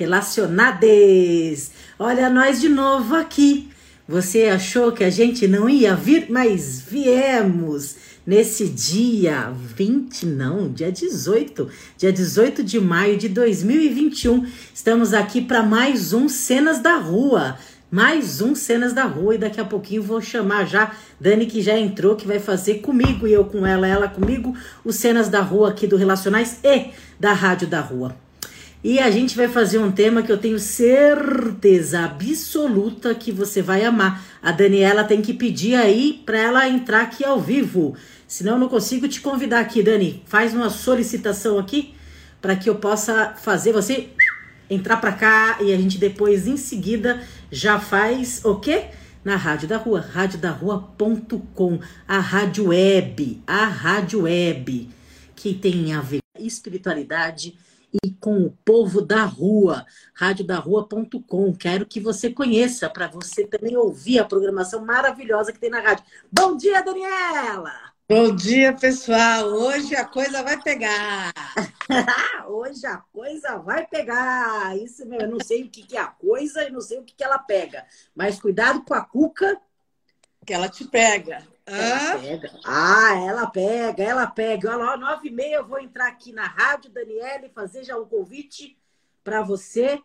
relacionades. Olha nós de novo aqui. Você achou que a gente não ia vir, mas viemos nesse dia 20, não, dia 18, dia 18 de maio de 2021. Estamos aqui para mais um Cenas da Rua mais um Cenas da Rua e daqui a pouquinho vou chamar já Dani que já entrou, que vai fazer comigo e eu com ela, ela comigo, os Cenas da Rua aqui do Relacionais e da Rádio da Rua. E a gente vai fazer um tema que eu tenho certeza absoluta que você vai amar. A Daniela tem que pedir aí para ela entrar aqui ao vivo. Senão eu não consigo te convidar aqui, Dani. Faz uma solicitação aqui para que eu possa fazer você entrar para cá e a gente depois em seguida já faz o quê? Na Rádio da Rua, radiodarrua.com, a rádio web, a rádio web, que tem a ver espiritualidade e com o povo da rua, radiodarrua.com. Quero que você conheça, para você também ouvir a programação maravilhosa que tem na rádio. Bom dia, Daniela! Bom dia, pessoal. Hoje a coisa vai pegar. Hoje a coisa vai pegar. Isso mesmo. Eu não sei o que, é a coisa e não sei o que, que ela pega. Mas cuidado com a cuca. Que ela te pega. Ela pega. Ah, ela pega, ela pega. Olha lá, nove e meia eu vou entrar aqui na rádio, Daniele, fazer já o um convite para você.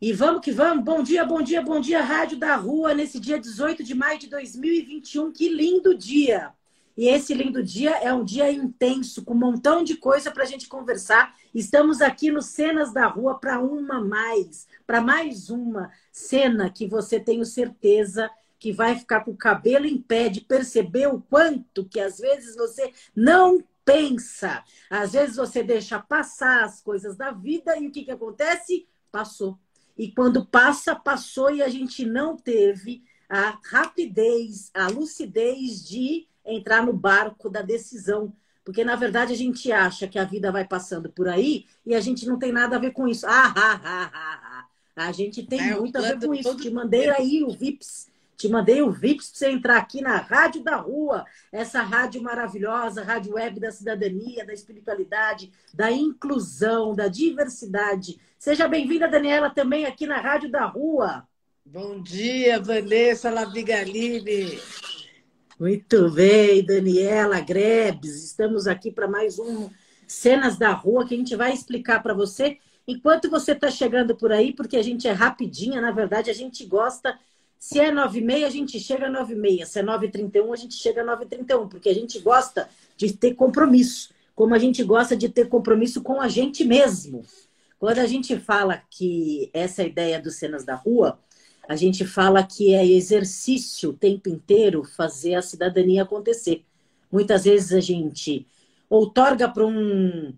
E vamos que vamos. Bom dia, bom dia, bom dia, Rádio da Rua, nesse dia 18 de maio de 2021. Que lindo dia! E esse lindo dia é um dia intenso, com um montão de coisa para a gente conversar. Estamos aqui no Cenas da Rua para uma mais, para mais uma cena que você tenho certeza que vai ficar com o cabelo em pé de perceber o quanto que às vezes você não pensa. Às vezes você deixa passar as coisas da vida e o que, que acontece? Passou. E quando passa, passou e a gente não teve a rapidez, a lucidez de entrar no barco da decisão. Porque, na verdade, a gente acha que a vida vai passando por aí e a gente não tem nada a ver com isso. Ah, ah, ah, ah, ah. A gente tem é, muito a ver com isso. Te mandei aí o VIPS. Te mandei o VIPS para você entrar aqui na Rádio da Rua, essa rádio maravilhosa, rádio web da cidadania, da espiritualidade, da inclusão, da diversidade. Seja bem-vinda, Daniela, também aqui na Rádio da Rua. Bom dia, Vanessa Lavigaline. Muito bem, Daniela Grebes. Estamos aqui para mais um Cenas da Rua que a gente vai explicar para você enquanto você está chegando por aí, porque a gente é rapidinha, na verdade, a gente gosta. Se é 9 e meia, a gente chega a 9 e meia. Se é 9 e 31, a gente chega a 9 e 31, porque a gente gosta de ter compromisso, como a gente gosta de ter compromisso com a gente mesmo. Quando a gente fala que essa ideia dos Cenas da Rua, a gente fala que é exercício o tempo inteiro fazer a cidadania acontecer. Muitas vezes a gente outorga para um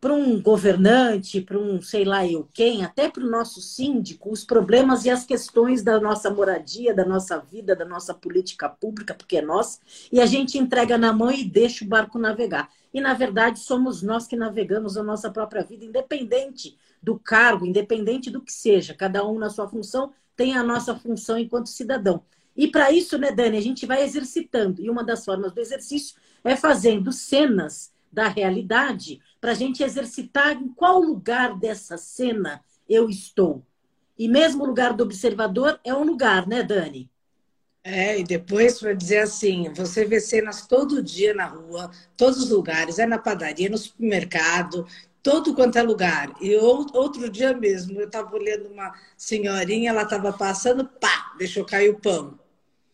para um governante, para um sei lá eu quem, até para o nosso síndico, os problemas e as questões da nossa moradia, da nossa vida, da nossa política pública, porque é nós, e a gente entrega na mão e deixa o barco navegar. E, na verdade, somos nós que navegamos a nossa própria vida, independente do cargo, independente do que seja, cada um na sua função tem a nossa função enquanto cidadão. E para isso, né, Dani, a gente vai exercitando. E uma das formas do exercício é fazendo cenas da realidade para a gente exercitar em qual lugar dessa cena eu estou. E mesmo o lugar do observador é um lugar, né, Dani? É, e depois para dizer assim, você vê cenas todo dia na rua, todos os lugares, é na padaria, no supermercado, todo quanto é lugar. E outro dia mesmo, eu estava olhando uma senhorinha, ela estava passando, pá, deixou cair o pão.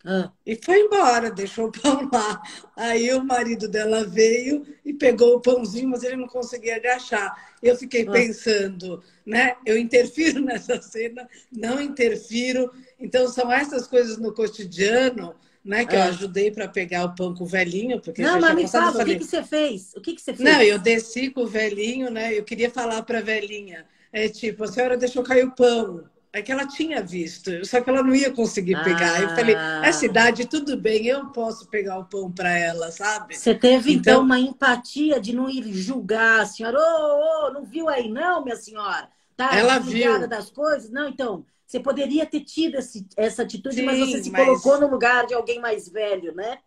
Ah. E foi embora, deixou o pão lá. Aí o marido dela veio e pegou o pãozinho, mas ele não conseguia agachar. Eu fiquei ah. pensando, né? Eu interfiro nessa cena, não interfiro. Então são essas coisas no cotidiano né? Que é. eu ajudei para pegar o pão com o velhinho. Porque não, mas me fala, o que, que você fez? O que, que você fez? Não, eu desci com o velhinho, né? Eu queria falar para a velhinha. É tipo, a senhora deixou cair o pão. É que ela tinha visto, só que ela não ia conseguir pegar. Ah. Eu falei, essa idade, tudo bem, eu posso pegar o pão para ela, sabe? Você teve, então... então, uma empatia de não ir julgar a senhora. Ô, oh, oh, não viu aí não, minha senhora? Tá ela viu. das coisas? Não, então, você poderia ter tido esse, essa atitude, Sim, mas você se mas... colocou no lugar de alguém mais velho, né?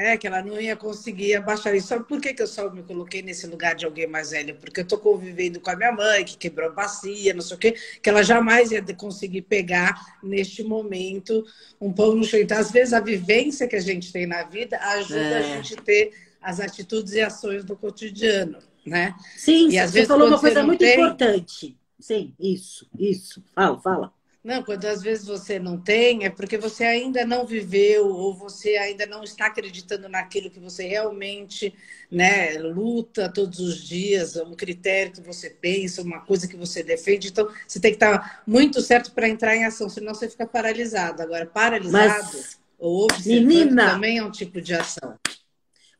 É, que ela não ia conseguir abaixar isso. Sabe por que, que eu só me coloquei nesse lugar de alguém mais velho? Porque eu tô convivendo com a minha mãe, que quebrou a bacia, não sei o quê, que ela jamais ia conseguir pegar neste momento um pão no chão. Então, às vezes, a vivência que a gente tem na vida ajuda é. a gente a ter as atitudes e ações do cotidiano, né? Sim, e, às você vezes, falou uma coisa muito tem... importante. Sim, isso, isso. Fala, fala. Não, quando às vezes você não tem, é porque você ainda não viveu ou você ainda não está acreditando naquilo que você realmente né, luta todos os dias, um critério que você pensa, uma coisa que você defende. Então, você tem que estar muito certo para entrar em ação, senão você fica paralisado. Agora, paralisado Mas, ou observando menina, também é um tipo de ação.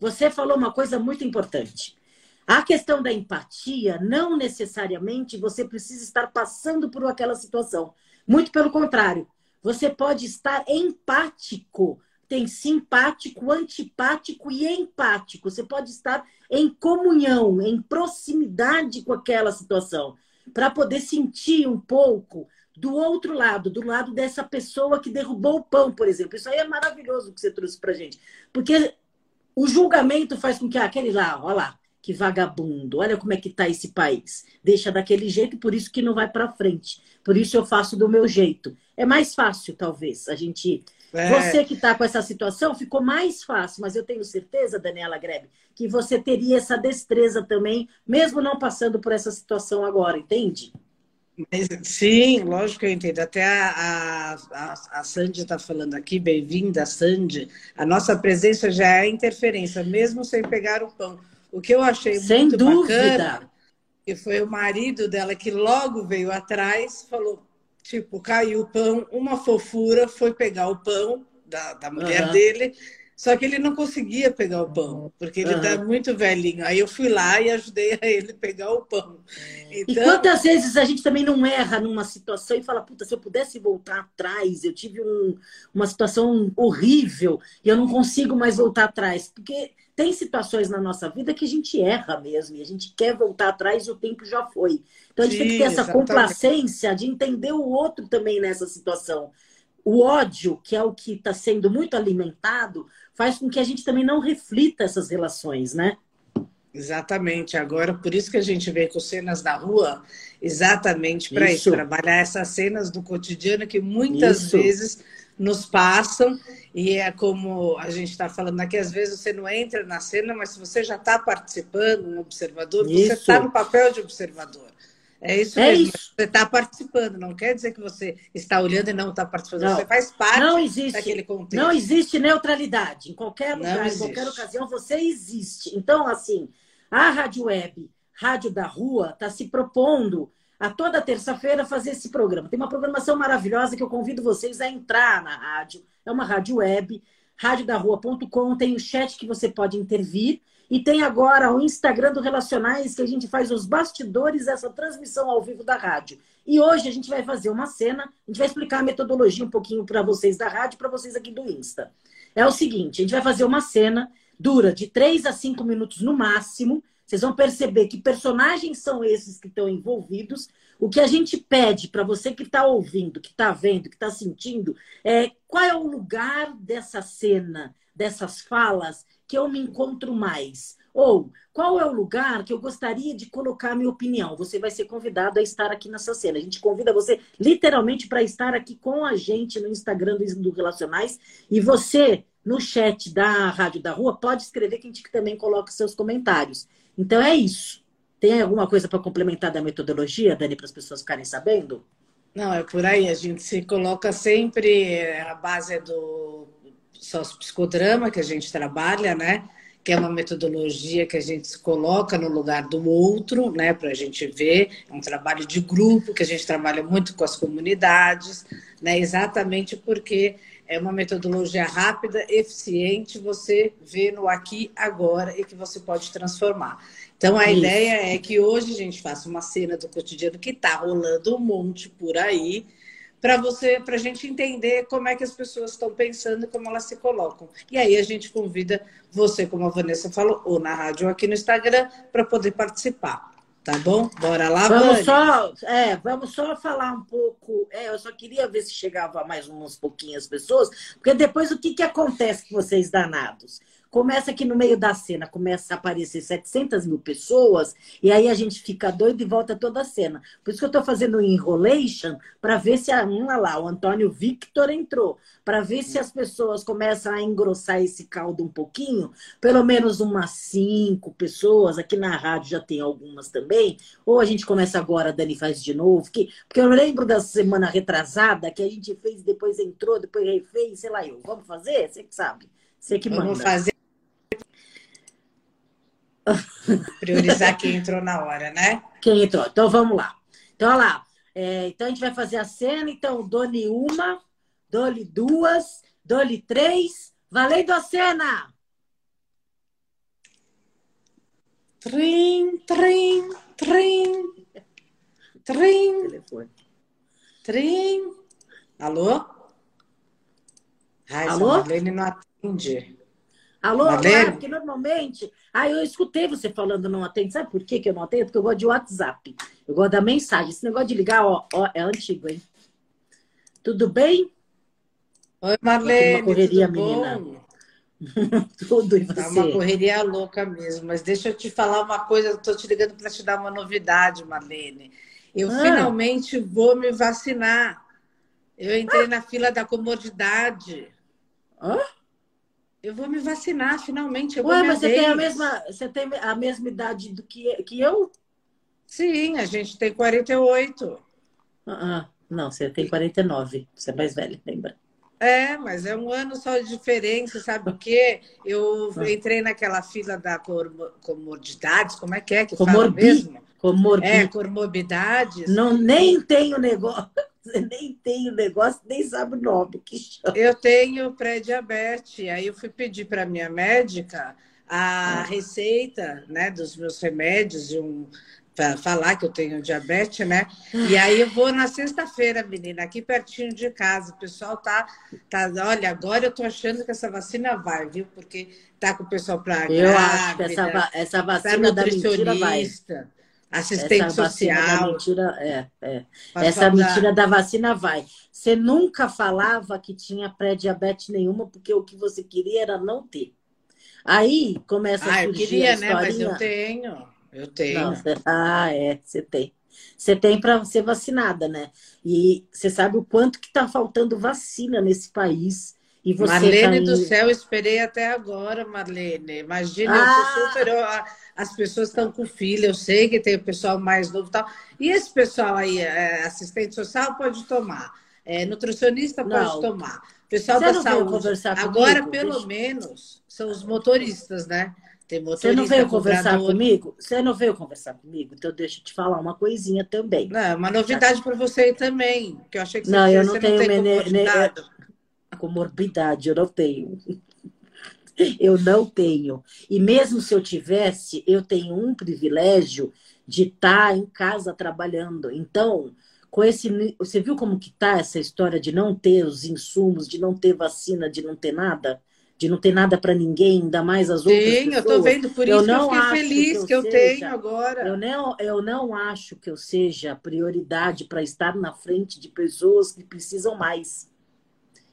Você falou uma coisa muito importante. A questão da empatia, não necessariamente você precisa estar passando por aquela situação. Muito pelo contrário, você pode estar empático. Tem simpático, antipático e empático. Você pode estar em comunhão, em proximidade com aquela situação, para poder sentir um pouco do outro lado, do lado dessa pessoa que derrubou o pão, por exemplo. Isso aí é maravilhoso que você trouxe para gente. Porque o julgamento faz com que ah, aquele lá, olha lá, que vagabundo, olha como é que está esse país. Deixa daquele jeito, por isso que não vai para frente. Por isso eu faço do meu jeito. É mais fácil, talvez, a gente. É. Você que está com essa situação, ficou mais fácil, mas eu tenho certeza, Daniela Grebe, que você teria essa destreza também, mesmo não passando por essa situação agora, entende? Sim, lógico que eu entendo. Até a, a, a Sandy está falando aqui, bem-vinda, Sandy. A nossa presença já é interferência, mesmo sem pegar o pão. O que eu achei Sem muito dúvida. bacana, que foi o marido dela que logo veio atrás, falou, tipo, caiu o pão, uma fofura, foi pegar o pão da, da mulher uhum. dele, só que ele não conseguia pegar o pão, porque ele está uhum. muito velhinho. Aí eu fui lá e ajudei a ele pegar o pão. Então... E quantas vezes a gente também não erra numa situação e fala, puta, se eu pudesse voltar atrás, eu tive um, uma situação horrível e eu não consigo mais voltar atrás. Porque tem situações na nossa vida que a gente erra mesmo e a gente quer voltar atrás e o tempo já foi. Então a gente Sim, tem que ter essa exatamente. complacência de entender o outro também nessa situação. O ódio, que é o que está sendo muito alimentado, faz com que a gente também não reflita essas relações, né? Exatamente. Agora, por isso que a gente vem com cenas da rua, exatamente para isso. isso, trabalhar essas cenas do cotidiano que muitas isso. vezes nos passam e é como a gente está falando aqui, às vezes você não entra na cena, mas se você já está participando, um observador, isso. você está no papel de observador. É isso é mesmo. Isso. Você está participando, não quer dizer que você está olhando e não está participando. Não. Você faz parte não existe, daquele contexto. Não existe neutralidade. Em qualquer lugar, em qualquer ocasião, você existe. Então, assim, a Rádio Web, Rádio da Rua, está se propondo a toda terça-feira fazer esse programa. Tem uma programação maravilhosa que eu convido vocês a entrar na rádio. É uma rádio web, radiodarrua.com, tem o chat que você pode intervir e tem agora o Instagram do Relacionais que a gente faz os bastidores dessa transmissão ao vivo da rádio. E hoje a gente vai fazer uma cena, a gente vai explicar a metodologia um pouquinho para vocês da rádio, para vocês aqui do Insta. É o seguinte, a gente vai fazer uma cena, dura de 3 a 5 minutos no máximo, vocês vão perceber que personagens são esses que estão envolvidos. O que a gente pede para você que está ouvindo, que está vendo, que está sentindo, é qual é o lugar dessa cena, dessas falas que eu me encontro mais? Ou qual é o lugar que eu gostaria de colocar minha opinião? Você vai ser convidado a estar aqui nessa cena. A gente convida você literalmente para estar aqui com a gente no Instagram do Relacionais. E você, no chat da Rádio da Rua, pode escrever que a gente também coloca seus comentários. Então é isso. Tem alguma coisa para complementar da metodologia, Dani, para as pessoas ficarem sabendo? Não, é por aí. A gente se coloca sempre a base do psicodrama que a gente trabalha, né? Que é uma metodologia que a gente se coloca no lugar do outro, né? Para a gente ver. É um trabalho de grupo que a gente trabalha muito com as comunidades, né? Exatamente porque É uma metodologia rápida, eficiente, você vê no aqui, agora e que você pode transformar. Então, a Isso. ideia é que hoje a gente faça uma cena do cotidiano que está rolando um monte por aí, para você, para a gente entender como é que as pessoas estão pensando e como elas se colocam. E aí a gente convida você, como a Vanessa falou, ou na rádio ou aqui no Instagram, para poder participar. Tá bom? Bora lá, vamos só, é, vamos só falar um pouco. É, eu só queria ver se chegava mais umas pouquinhas pessoas, porque depois o que, que acontece com vocês danados? Começa aqui no meio da cena, começa a aparecer 700 mil pessoas, e aí a gente fica doido e volta toda a cena. Por isso que eu estou fazendo enrolation, para ver se a uma lá, o Antônio Victor entrou, para ver se as pessoas começam a engrossar esse caldo um pouquinho, pelo menos umas cinco pessoas, aqui na rádio já tem algumas também, ou a gente começa agora, a Dani faz de novo, que, porque eu lembro da semana retrasada, que a gente fez, depois entrou, depois refez, sei lá eu. Vamos fazer? Você que sabe. Você que manda. Vamos fazer Priorizar quem entrou na hora, né? Quem entrou. Então vamos lá. Então, olha lá. É, então a gente vai fazer a cena. Então, dou-lhe uma, dou-lhe duas, dou-lhe três. Valendo a cena! Trim, trim, trim. Trim. Telefone. Trim. Alô? Ai, Alô? Marlene não atende. Alô, claro, porque normalmente. Ah, eu escutei você falando não atende. Sabe por que eu não atendo? Porque eu gosto de WhatsApp. Eu gosto da mensagem. Esse negócio de ligar, ó, ó é antigo, hein? Tudo bem? Oi, Marlene. Uma correria, menina. Tudo e você? Tá uma correria louca mesmo. Mas deixa eu te falar uma coisa. Eu tô te ligando para te dar uma novidade, Marlene. Eu ah. finalmente vou me vacinar. Eu entrei ah. na fila da comodidade. Hã? Eu vou me vacinar, finalmente. Eu Ué, mas você tem, a mesma, você tem a mesma idade do que, que eu? Sim, a gente tem 48. Ah, não, você tem 49. Você é mais velha, lembra? É, mas é um ano só de diferença, sabe o quê? Eu ah. entrei naquela fila da comorbidades, como é que é que fala mesmo? Comorbi... É, comorbidades. Não, nem tenho negócio. Você nem tem o negócio, nem sabe o nome que chama. Eu tenho pré-diabetes. Aí eu fui pedir para minha médica a ah. receita né, dos meus remédios, um, para falar que eu tenho diabetes, né? E aí eu vou na sexta-feira, menina, aqui pertinho de casa. O pessoal tá, tá, olha, agora eu tô achando que essa vacina vai, viu? Porque tá com o pessoal para Eu acho que essa, essa vacina da mentira vai. Assistente Essa social. Mentira, é, é. Essa mentira da vacina vai. Você nunca falava que tinha pré-diabetes nenhuma, porque o que você queria era não ter. Aí começa ah, a surgir eu queria, né? Mas eu tenho. Eu tenho. Não, ah, é, você tem. Você tem para ser vacinada, né? E você sabe o quanto que está faltando vacina nesse país. E você Marlene tá do céu, esperei até agora, Marlene. Imagina, ah. eu sou super as pessoas estão com filho, eu sei que tem o pessoal mais novo e tal. E esse pessoal aí, é, assistente social, pode tomar. É, nutricionista pode não. tomar. Pessoal Você da saúde. Agora, comigo? pelo Deixa... menos, são os motoristas, né? Tem motorista, Você não veio conversar comigo? Você não veio conversar comigo? Então deixa eu te falar uma coisinha também. Não, uma novidade para você também, que eu achei que você, não, eu não tenho não tem comorbidade. comorbidade, eu não tenho. Eu não tenho. E mesmo se eu tivesse, eu tenho um privilégio de estar em casa trabalhando. Então, com esse, você viu como que tá essa história de não ter os insumos, de não ter vacina, de não ter nada? de não ter nada para ninguém, ainda mais as outras Sim, pessoas. eu estou vendo, por isso eu não que eu fiquei feliz que eu, que eu seja, tenho agora. Eu não, eu não acho que eu seja prioridade para estar na frente de pessoas que precisam mais.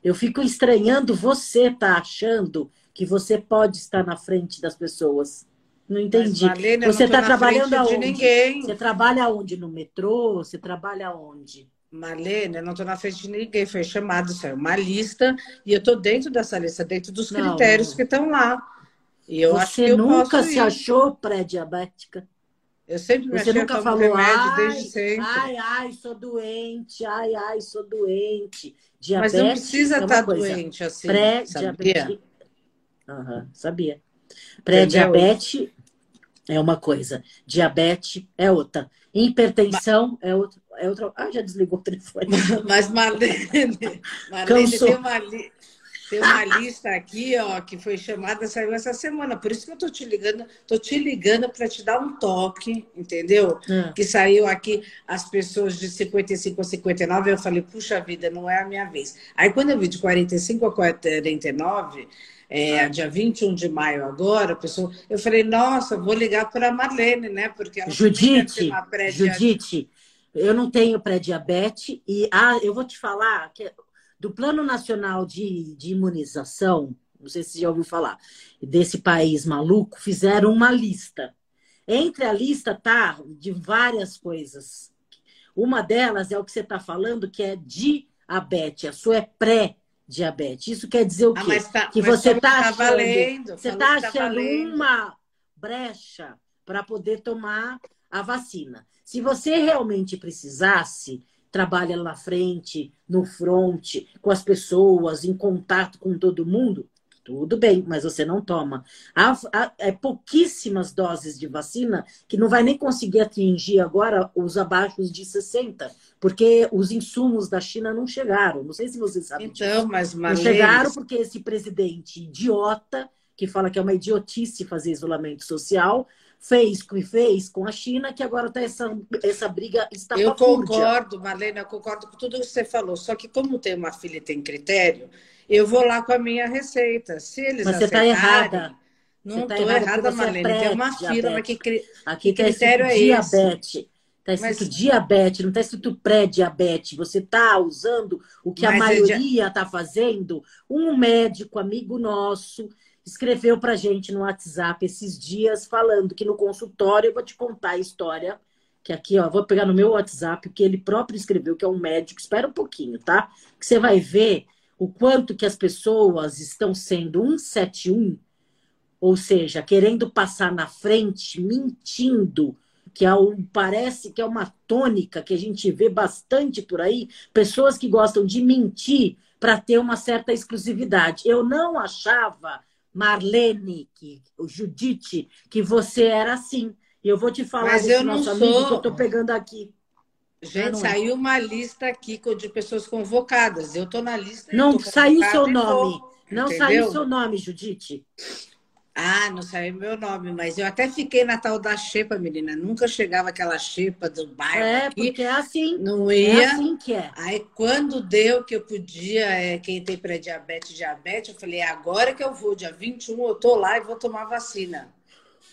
Eu fico estranhando você tá achando que você pode estar na frente das pessoas. Não entendi. Mas, Marlene, você está trabalhando aonde? Ninguém. Você trabalha aonde? No metrô? Você trabalha aonde? Marlene, eu não estou na frente de ninguém. Foi chamado, isso é uma lista, e eu estou dentro dessa lista, dentro dos não, critérios não. que estão lá. E eu você acho que eu nunca se ir. achou pré-diabética? Eu sempre me Você achei nunca falou, ai, desde sempre. Ai, ai, sou doente, ai, ai, sou doente. Diabetes Mas não precisa é estar tá doente assim. Pré-diabetes. Uhum, sabia. Pré-diabetes é uma coisa, diabetes é outra. Hipertensão Mas... é outra. É. Ah, já desligou o telefone. Mas Marlene, Marlene tem uma, li... tem uma lista aqui, ó, que foi chamada, saiu essa semana. Por isso que eu tô te ligando, tô te ligando para te dar um toque, entendeu? Hum. Que saiu aqui as pessoas de 55 a 59, eu falei, puxa vida, não é a minha vez. Aí quando eu vi de 45 a 49, é, dia 21 de maio agora, pessoa, eu falei, nossa, vou ligar para a Marlene, né? Porque ela Judite, Judite, eu não tenho pré-diabetes e ah, eu vou te falar que do Plano Nacional de, de Imunização, não sei se você já ouviu falar, desse país maluco, fizeram uma lista. Entre a lista tá de várias coisas. Uma delas é o que você está falando, que é diabetes. A sua é pré diabetes. Isso quer dizer o ah, quê? Ah, tá, que você está tá achando, valendo, você está tá achando uma brecha para poder tomar a vacina. Se você realmente precisasse, trabalha lá na frente, no front, com as pessoas, em contato com todo mundo, tudo bem, mas você não toma. Há, há é, pouquíssimas doses de vacina que não vai nem conseguir atingir agora os abaixo de 60, porque os insumos da China não chegaram. Não sei se você sabe então, disso. mas Marlene... Não chegaram porque esse presidente idiota, que fala que é uma idiotice fazer isolamento social, fez que fez com a China, que agora está essa, essa briga está Eu concordo, Marlene, eu concordo com tudo que você falou. Só que como tem uma filha e tem critério, eu vou lá com a minha receita. Se eles Mas você está errada. Não estou tá errada, é Marlene. É tem uma fila, mas que, cri... Aqui que tá critério é diabetes. esse? Está escrito mas... diabetes, não está escrito pré-diabetes. Você está usando o que mas a maioria está é fazendo. Um médico, amigo nosso, escreveu para gente no WhatsApp esses dias, falando que no consultório, eu vou te contar a história, que aqui, ó, vou pegar no meu WhatsApp, que ele próprio escreveu, que é um médico. Espera um pouquinho, tá? Que você vai ver o quanto que as pessoas estão sendo 171, ou seja, querendo passar na frente, mentindo, que é um, parece que é uma tônica que a gente vê bastante por aí, pessoas que gostam de mentir para ter uma certa exclusividade. Eu não achava, Marlene, que, o Judite, que você era assim. E eu vou te falar Mas eu não sou... amigo que eu estou pegando aqui. Gente, saiu uma lista aqui de pessoas convocadas. Eu estou na lista. Não saiu seu nome. Vou, não entendeu? saiu seu nome, Judite. Ah, não saiu meu nome, mas eu até fiquei na tal da xepa, menina. Nunca chegava aquela xepa do bairro. É, aqui. porque é assim. Não ia. É assim que é. Aí quando deu que eu podia, é, quem tem pré-diabetes, diabetes, eu falei, é agora que eu vou, dia 21, eu tô lá e vou tomar vacina.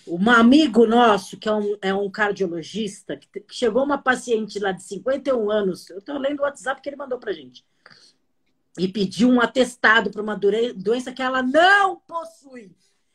Um amigo nosso, que é um, é um cardiologista, que, que chegou uma paciente lá de 51 anos, eu estou lendo o WhatsApp que ele mandou para gente, e pediu um atestado para uma doença que ela não possui.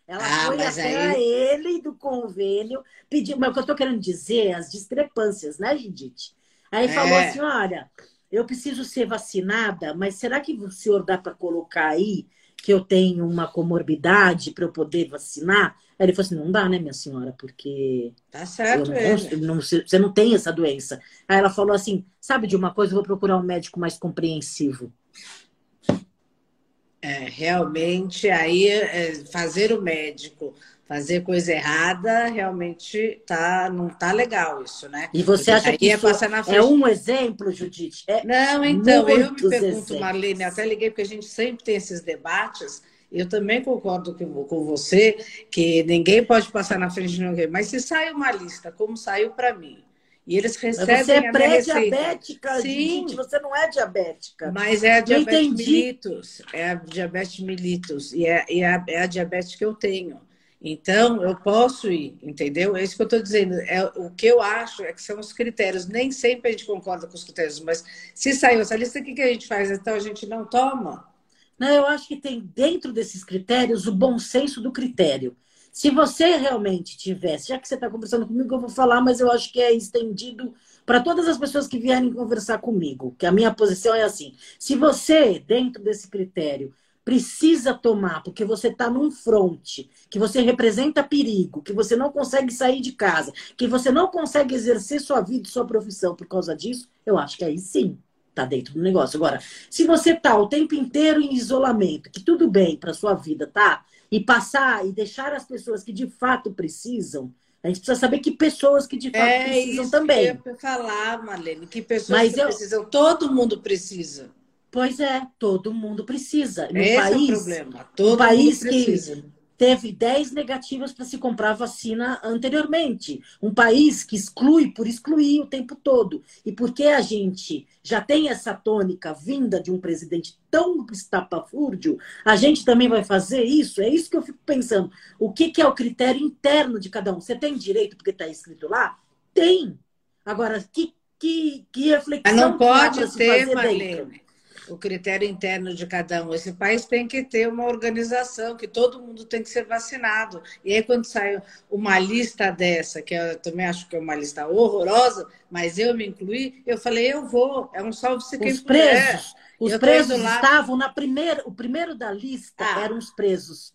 Ela ah, foi até aí... ele do convênio, pediu, mas o que eu estou querendo dizer, as discrepâncias, né, Judite? Aí é. falou assim: olha, eu preciso ser vacinada, mas será que o senhor dá para colocar aí que eu tenho uma comorbidade para eu poder vacinar? Aí ele falou assim: não dá, né, minha senhora, porque. Tá certo, não, não, você não tem essa doença. Aí ela falou assim: sabe de uma coisa, eu vou procurar um médico mais compreensivo. É, realmente, aí é, fazer o médico fazer coisa errada realmente tá, não tá legal isso, né? E você Porque acha que é, isso é um exemplo, Judite? É não, então, eu me pergunto, exemplos. Marlene, até liguei porque a gente sempre tem esses debates eu também concordo com você que ninguém pode passar na frente de ninguém. Mas se sai uma lista, como saiu para mim, e eles recebem você é pré-diabética, Sim. você não é diabética. Mas é a diabetes mellitus. É a diabetes mellitus. E, é, e é, a, é a diabetes que eu tenho. Então, eu posso ir, entendeu? É isso que eu estou dizendo. É, o que eu acho é que são os critérios. Nem sempre a gente concorda com os critérios, mas se saiu essa lista, o que, que a gente faz? Então, a gente não toma? Não, eu acho que tem dentro desses critérios o bom senso do critério. Se você realmente tivesse, já que você está conversando comigo, eu vou falar, mas eu acho que é estendido para todas as pessoas que vierem conversar comigo, que a minha posição é assim: se você, dentro desse critério, precisa tomar, porque você está num fronte, que você representa perigo, que você não consegue sair de casa, que você não consegue exercer sua vida e sua profissão por causa disso, eu acho que aí sim tá dentro do negócio. Agora, se você tá o tempo inteiro em isolamento, que tudo bem para sua vida, tá? E passar e deixar as pessoas que de fato precisam, A gente precisa saber que pessoas que de fato é precisam isso também. Que eu ia falar, Marlene, que pessoas Mas que eu... precisam. Todo mundo precisa. Pois é, todo mundo precisa. No Esse país, é o problema. Todo um país mundo precisa. que teve 10 negativas para se comprar vacina anteriormente. Um país que exclui por excluir o tempo todo. E porque a gente já tem essa tônica vinda de um presidente tão estapafúrdio, a gente também vai fazer isso? É isso que eu fico pensando. O que, que é o critério interno de cada um? Você tem direito porque está escrito lá? Tem. Agora, que, que, que reflexão... Mas não pode ter, Marlene. O critério interno de cada um. Esse país tem que ter uma organização, que todo mundo tem que ser vacinado. E aí, quando sai uma lista dessa, que eu também acho que é uma lista horrorosa, mas eu me incluí, eu falei, eu vou, é um salve-se quem os presos, Os eu presos lá... estavam na primeira, o primeiro da lista Ah. eram os presos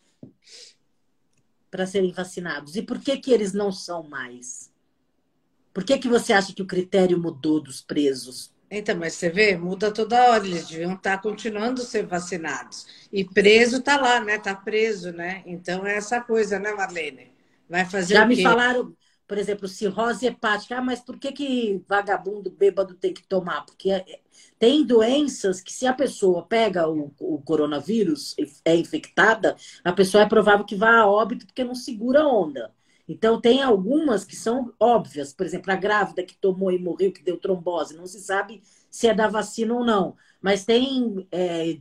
para serem vacinados. E por que que eles não são mais? Por que que você acha que o critério mudou dos presos? Então, mas você vê, muda toda hora, eles deviam estar continuando a ser vacinados. E preso está lá, né? Está preso, né? Então é essa coisa, né, Marlene? Vai fazer Já me falaram, por exemplo, cirrose hepática. Ah, mas por que, que vagabundo bêbado tem que tomar? Porque é- tem doenças que, se a pessoa pega o, o coronavírus, é infectada, a pessoa é provável que vá a óbito porque não segura a onda. Então, tem algumas que são óbvias. Por exemplo, a grávida que tomou e morreu, que deu trombose, não se sabe se é da vacina ou não. Mas tem é,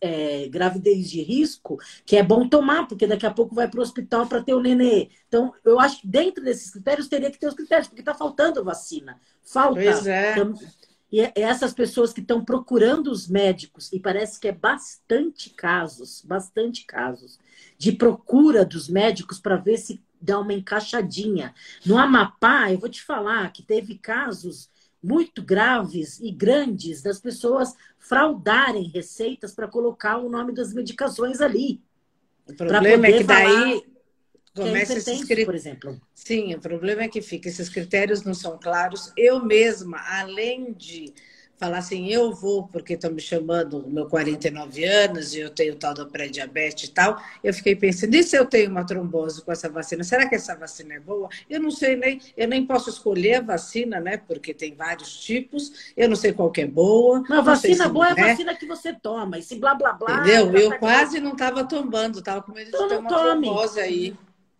é, gravidez de risco que é bom tomar, porque daqui a pouco vai para o hospital para ter o nenê. Então, eu acho que dentro desses critérios teria que ter os critérios, porque está faltando vacina. Falta. Pois é. Então, e é- essas pessoas que estão procurando os médicos, e parece que é bastante casos, bastante casos, de procura dos médicos para ver se dá uma encaixadinha. No Amapá, eu vou te falar que teve casos muito graves e grandes das pessoas fraudarem receitas para colocar o nome das medicações ali. O problema é que daí é começa esses critérios. por exemplo. Sim, o problema é que fica, esses critérios não são claros. Eu mesma, além de falar assim, eu vou porque estão me chamando, meu 49 anos, e eu tenho tal da pré-diabetes e tal, eu fiquei pensando, e se eu tenho uma trombose com essa vacina? Será que essa vacina é boa? Eu não sei nem, eu nem posso escolher a vacina, né? Porque tem vários tipos, eu não sei qual que é boa. Não, vacina se boa é a não vacina que você toma. Esse blá blá blá. Entendeu? Eu quase não estava tomando, estava com medo de Então ter não uma tome. trombose aí.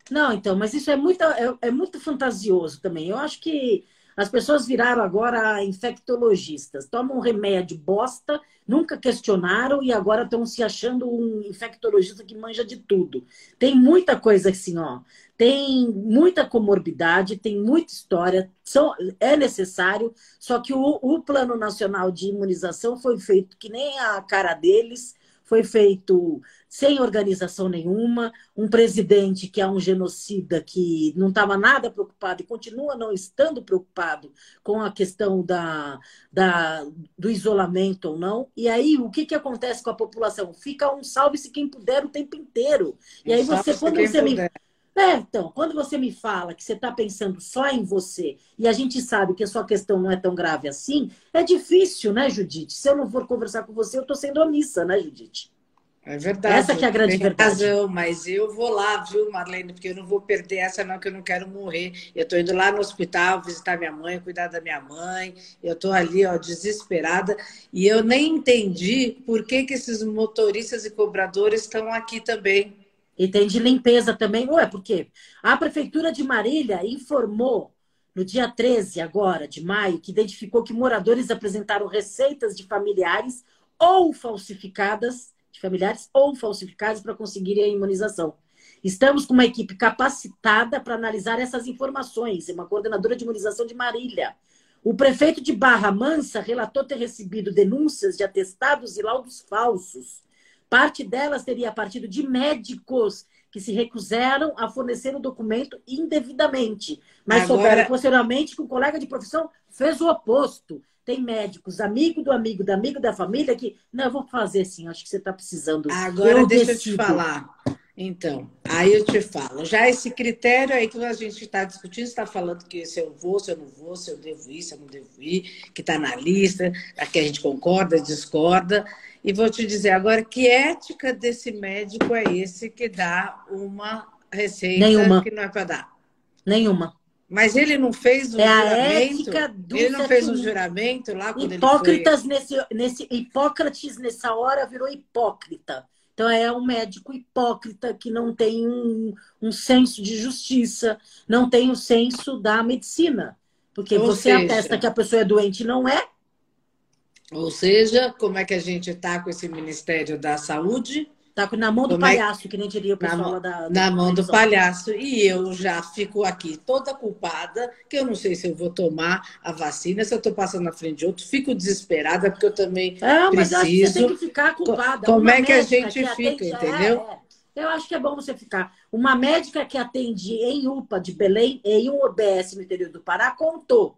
Não, então, mas isso é muito, é, é muito fantasioso também. Eu acho que as pessoas viraram agora infectologistas. Tomam remédio bosta, nunca questionaram e agora estão se achando um infectologista que manja de tudo. Tem muita coisa assim, ó. Tem muita comorbidade, tem muita história, são, é necessário, só que o, o Plano Nacional de Imunização foi feito que nem a cara deles, foi feito sem organização nenhuma, um presidente que é um genocida que não estava nada preocupado e continua não estando preocupado com a questão da, da, do isolamento ou não. E aí, o que, que acontece com a população? Fica um salve-se quem puder o tempo inteiro. E aí você, quando você me puder. É, então, quando você me fala que você está pensando só em você e a gente sabe que a sua questão não é tão grave assim, é difícil, né, Judite? Se eu não for conversar com você, eu estou sendo omissa, né, Judite? É verdade. Essa que é a grande tem verdade. razão, mas eu vou lá, viu, Marlene? Porque eu não vou perder essa, não, que eu não quero morrer. Eu estou indo lá no hospital visitar minha mãe, cuidar da minha mãe. Eu estou ali, ó, desesperada. E eu nem entendi por que, que esses motoristas e cobradores estão aqui também. E tem de limpeza também. Ué, por quê? A Prefeitura de Marília informou no dia 13 agora de maio que identificou que moradores apresentaram receitas de familiares ou falsificadas, de familiares ou falsificadas para conseguirem a imunização. Estamos com uma equipe capacitada para analisar essas informações, é uma coordenadora de imunização de Marília. O prefeito de Barra Mansa relatou ter recebido denúncias de atestados e laudos falsos. Parte delas teria partido de médicos que se recusaram a fornecer o documento indevidamente. Mas Agora- souberam posteriormente que o colega de profissão fez o oposto. Tem médicos, amigo do amigo, do amigo da família, que. Não, eu vou fazer sim, acho que você está precisando. Agora, Eu deixa eu te decido. falar. Então, aí eu te falo. Já esse critério aí que a gente está discutindo, está falando que se eu vou, se eu não vou, se eu devo ir, se eu não devo ir, que está na lista, aqui a gente concorda, discorda. E vou te dizer agora que ética desse médico é esse que dá uma receita Nenhuma. que não é para dar. Nenhuma. Mas ele não fez o é juramento. A ética do ele não fez o juramento lá quando Hipócritas ele foi... nesse, nesse Hipócrates nessa hora virou hipócrita. Então é um médico hipócrita que não tem um, um senso de justiça, não tem o um senso da medicina. Porque Ou você seja... atesta que a pessoa é doente não é. Ou seja, como é que a gente está com esse Ministério da Saúde? Tá na mão do Como palhaço, é... que nem diria o pessoal na, da, Na mão do palhaço. E eu já fico aqui toda culpada, que eu não sei se eu vou tomar a vacina, se eu estou passando na frente de outro. Fico desesperada, porque eu também é, mas preciso. Você tem que ficar culpada. Como Uma é que a gente que fica, atende... entendeu? É, é. Eu acho que é bom você ficar. Uma médica que atende em UPA de Belém, em um OBS no interior do Pará, contou.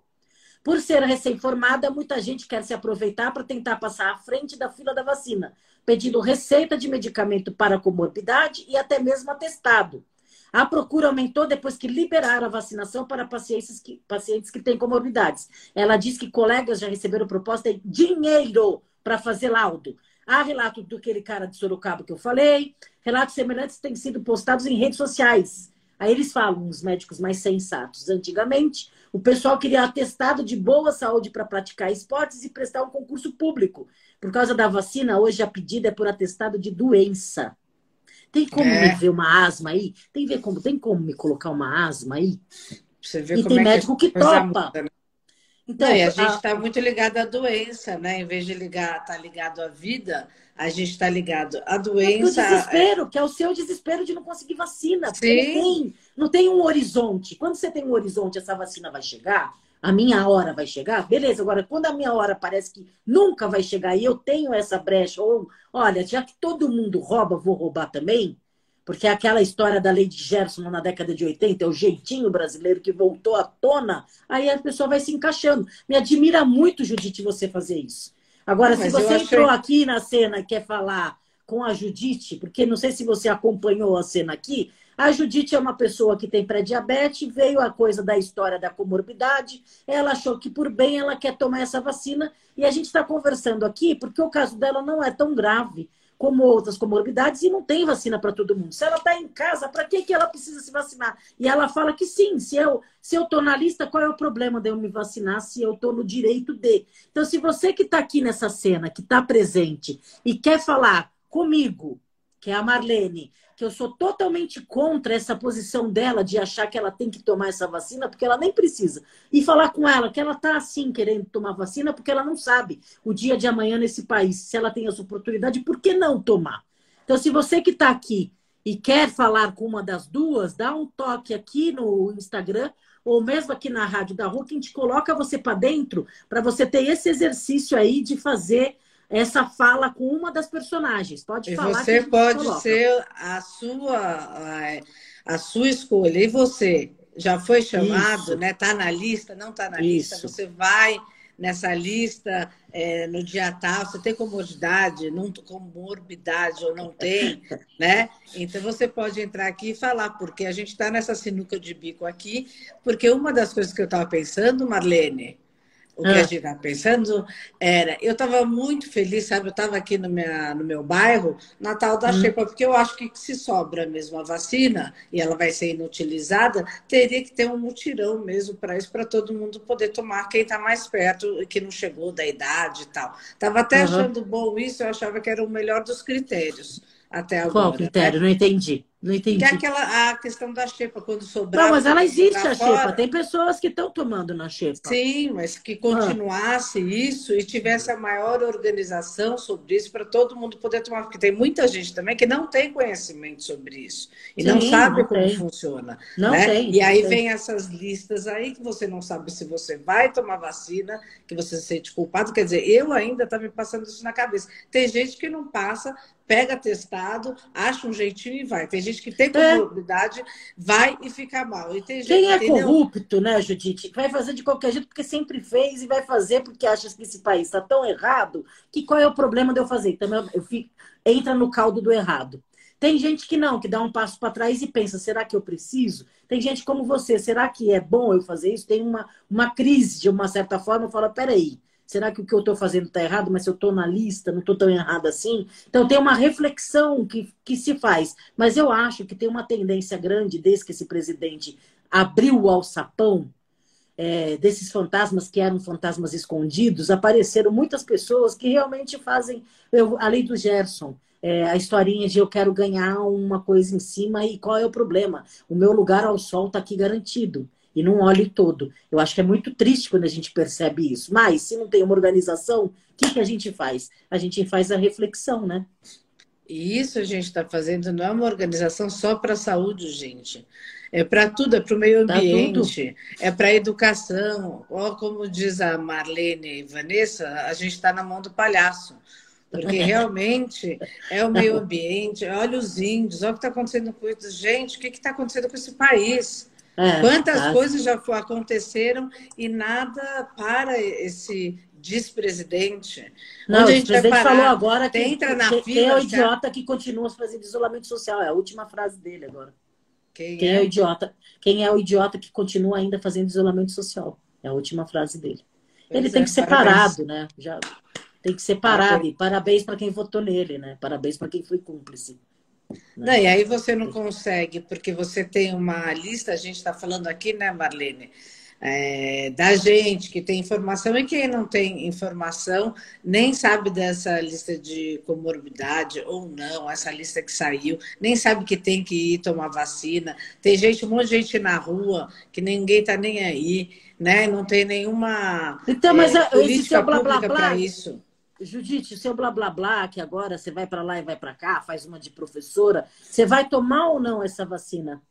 Por ser recém-formada, muita gente quer se aproveitar para tentar passar à frente da fila da vacina pedindo receita de medicamento para comorbidade e até mesmo atestado. A procura aumentou depois que liberaram a vacinação para pacientes que, pacientes que têm comorbidades. Ela diz que colegas já receberam proposta de dinheiro para fazer laudo. Há relato do aquele cara de Sorocaba que eu falei. Relatos semelhantes têm sido postados em redes sociais. Aí eles falam, os médicos mais sensatos. Antigamente, o pessoal queria atestado de boa saúde para praticar esportes e prestar um concurso público. Por causa da vacina, hoje a pedida é por atestado de doença. Tem como é. me ver uma asma aí? Tem, ver como, tem como me colocar uma asma aí? Você vê e como tem é médico que, que topa. Muda, né? Então, Não, e a gente está muito ligado à doença, né? Em vez de ligar, estar tá ligado à vida, a gente está ligado à doença. É o desespero, que é o seu desespero de não conseguir vacina. Sim. Não tem, não tem um horizonte. Quando você tem um horizonte, essa vacina vai chegar, a minha hora vai chegar, beleza. Agora, quando a minha hora parece que nunca vai chegar e eu tenho essa brecha, ou olha, já que todo mundo rouba, vou roubar também, porque é aquela história da lei de Gerson na década de 80, é o jeitinho brasileiro que voltou à tona, aí a pessoa vai se encaixando. Me admira muito, Judite, você fazer isso. Agora, Mas se você entrou aqui na cena e quer falar com a Judite, porque não sei se você acompanhou a cena aqui, a Judite é uma pessoa que tem pré-diabetes, veio a coisa da história da comorbidade, ela achou que por bem ela quer tomar essa vacina, e a gente está conversando aqui porque o caso dela não é tão grave como outras comorbidades, e não tem vacina para todo mundo. Se ela está em casa, para que, que ela precisa se vacinar? E ela fala que sim, se eu se eu estou na lista, qual é o problema de eu me vacinar se eu estou no direito de? Então, se você que está aqui nessa cena, que está presente e quer falar comigo, que é a Marlene, que eu sou totalmente contra essa posição dela de achar que ela tem que tomar essa vacina porque ela nem precisa. E falar com ela que ela está assim querendo tomar vacina porque ela não sabe o dia de amanhã nesse país. Se ela tem essa oportunidade, por que não tomar? Então, se você que está aqui e quer falar com uma das duas, dá um toque aqui no Instagram ou mesmo aqui na Rádio da Rua, que a gente coloca você para dentro para você ter esse exercício aí de fazer essa fala com uma das personagens. Pode e falar. Você pode coloca. ser a sua, a, sua escolha. E você já foi chamado, Isso. né? Está na lista, não está na Isso. lista, você vai nessa lista é, no dia tal, você tem comodidade, não comorbidade ou não tem, né? Então você pode entrar aqui e falar, porque a gente está nessa sinuca de bico aqui, porque uma das coisas que eu estava pensando, Marlene, o que ah. a gente estava pensando era, eu estava muito feliz, sabe? Eu estava aqui no, minha, no meu bairro, Natal da hum. Xepa, porque eu acho que se sobra mesmo a vacina e ela vai ser inutilizada, teria que ter um mutirão mesmo para isso, para todo mundo poder tomar, quem está mais perto e que não chegou da idade e tal. Estava até uhum. achando bom isso, eu achava que era o melhor dos critérios até agora. Qual critério? Né? Não entendi. Não entendi. Que é aquela a questão da xepa, quando sobrar. Não, mas ela existe a xepa. Tem pessoas que estão tomando na xepa. Sim, mas que continuasse ah. isso e tivesse a maior organização sobre isso para todo mundo poder tomar. Porque tem muita gente também que não tem conhecimento sobre isso e Sim, não sabe não como tem. funciona. Não né? tem. E aí tem. vem essas listas aí que você não sabe se você vai tomar vacina, que você se sente culpado. Quer dizer, eu ainda está me passando isso na cabeça. Tem gente que não passa pega testado, acha um jeitinho e vai. Tem gente que tem é. comorbidade, é. vai e fica mal. E tem gente, Quem é entendeu? corrupto, né, Judite? Vai fazer de qualquer jeito porque sempre fez e vai fazer porque acha que esse país está tão errado que qual é o problema de eu fazer? Então eu, eu fico, entra no caldo do errado. Tem gente que não, que dá um passo para trás e pensa: será que eu preciso? Tem gente como você, será que é bom eu fazer isso? Tem uma, uma crise de uma certa forma, fala: peraí, Será que o que eu estou fazendo está errado? Mas eu estou na lista, não estou tão errado assim? Então, tem uma reflexão que, que se faz. Mas eu acho que tem uma tendência grande, desde que esse presidente abriu o alçapão é, desses fantasmas que eram fantasmas escondidos, apareceram muitas pessoas que realmente fazem eu, a lei do Gerson. É, a historinha de eu quero ganhar uma coisa em cima e qual é o problema? O meu lugar ao sol está aqui garantido e não olhe todo. Eu acho que é muito triste quando a gente percebe isso. Mas se não tem uma organização, o que, que a gente faz? A gente faz a reflexão, né? E isso a gente está fazendo não é uma organização só para a saúde, gente. É para tudo, é para o meio ambiente, tá é para a educação. Ou como diz a Marlene e Vanessa, a gente está na mão do palhaço. Porque realmente é o meio ambiente, olha os índios, olha o que está acontecendo com isso. Gente, o que está acontecendo com esse país? É, Quantas tá. coisas já aconteceram e nada para esse despresidente. Não, Onde o presidente falou agora que, entra na que, fila, quem é o idiota que continua fazendo isolamento social. É a última frase dele agora. Quem, quem é? é? o idiota? Quem é o idiota que continua ainda fazendo isolamento social? É a última frase dele. Pois Ele é, tem que ser parabéns. parado, né? Já tem que ser parado. E parabéns para quem votou nele, né? Parabéns para quem foi cúmplice. Né? Não, e aí você não consegue, porque você tem uma lista, a gente está falando aqui, né, Marlene? é, da gente que tem informação e quem não tem informação nem sabe dessa lista de comorbidade ou não, essa lista que saiu, nem sabe que tem que ir tomar vacina. Tem gente, um monte de gente na rua que ninguém está nem aí, né? Não tem nenhuma então, mas, é, política blá, blá, pública para isso. Judite, o seu blá blá blá, que agora você vai para lá e vai para cá, faz uma de professora, você vai tomar ou não essa vacina?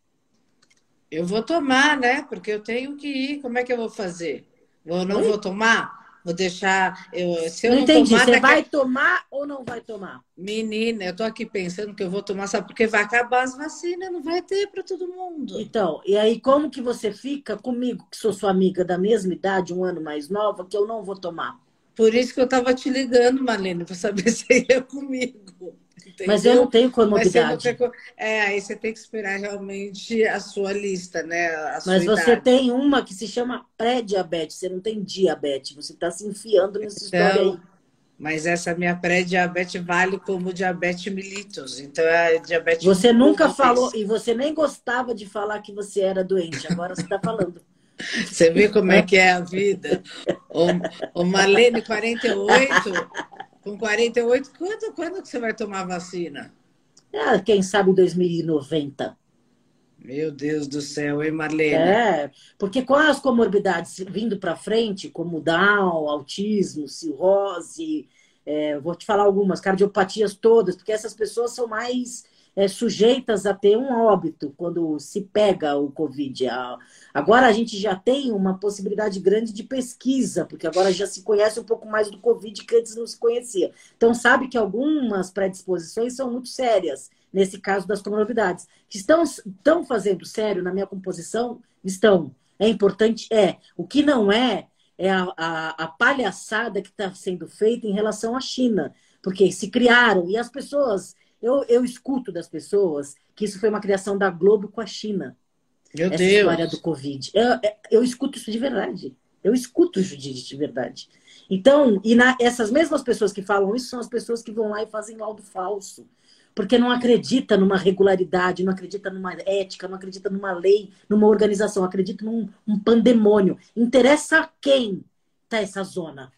Eu vou tomar, né? Porque eu tenho que ir. Como é que eu vou fazer? Eu não Oi? vou tomar? Vou deixar. Eu, se eu não, não entendi. Tomar, Você daqui... vai tomar ou não vai tomar? Menina, eu tô aqui pensando que eu vou tomar, sabe? Porque vai acabar as vacinas, não vai ter para todo mundo. Então, e aí como que você fica comigo, que sou sua amiga da mesma idade, um ano mais nova, que eu não vou tomar? Por isso que eu estava te ligando, Marlene, para saber se ia comigo. Entendeu? Mas eu não tenho comorbidade. Tem... É, aí você tem que esperar realmente a sua lista, né? Mas você idade. tem uma que se chama pré-diabetes, você não tem diabetes, você está se enfiando nessa então, história aí. Mas essa minha pré-diabetes vale como diabetes mellitus. Então é diabetes. Você nunca falou, e você nem gostava de falar que você era doente, agora você está falando. Você vê como é que é a vida? O, o Marlene, 48, com 48, quando, quando que você vai tomar vacina? Ah, quem sabe 2090. Meu Deus do céu, hein, Marlene? É, porque com as comorbidades vindo para frente, como Down, autismo, cirrose, é, vou te falar algumas, cardiopatias todas, porque essas pessoas são mais é, sujeitas a ter um óbito quando se pega o Covid. Agora a gente já tem uma possibilidade grande de pesquisa, porque agora já se conhece um pouco mais do Covid que antes não se conhecia. Então, sabe que algumas predisposições são muito sérias, nesse caso das comorbidades. Que estão, estão fazendo sério na minha composição? Estão. É importante? É. O que não é, é a, a, a palhaçada que está sendo feita em relação à China. Porque se criaram, e as pessoas eu, eu escuto das pessoas que isso foi uma criação da Globo com a China. Meu essa Deus. história do Covid. Eu, eu escuto isso de verdade. Eu escuto, Judite, de verdade. Então, e na, essas mesmas pessoas que falam isso são as pessoas que vão lá e fazem laudo falso. Porque não acredita numa regularidade, não acredita numa ética, não acredita numa lei, numa organização, acredita num um pandemônio. Interessa a quem está essa zona?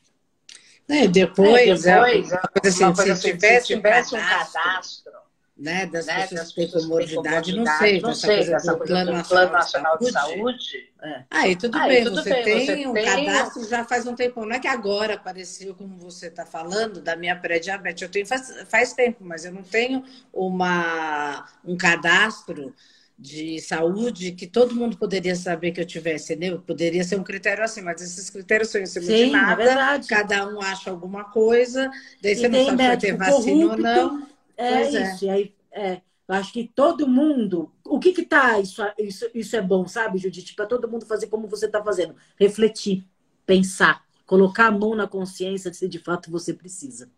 É, depois, é, depois é, assim, se, assim, tivesse, se tivesse um cadastro, cadastro né, das né, pessoas que têm comorbidade, não sei, não sei, essa coisa plano, do plano nacional de saúde. saúde. É. Aí tudo Aí, bem, tudo você, bem tem você um tem cadastro já faz um tempo. Não é que agora apareceu, como você está falando, da minha pré-diabetes. Eu tenho faz, faz tempo, mas eu não tenho uma, um cadastro de saúde que todo mundo poderia saber que eu tivesse, entendeu? Poderia ser um critério assim, mas esses critérios são em cima Sim, de nada. É verdade. Cada um acha alguma coisa, daí e você não sabe se ter vacina ou não. É pois é. isso. É. E aí, é, eu acho que todo mundo. O que que tá? Isso, isso, isso é bom, sabe, Judite? Para todo mundo fazer como você está fazendo. Refletir, pensar, colocar a mão na consciência de se de fato você precisa.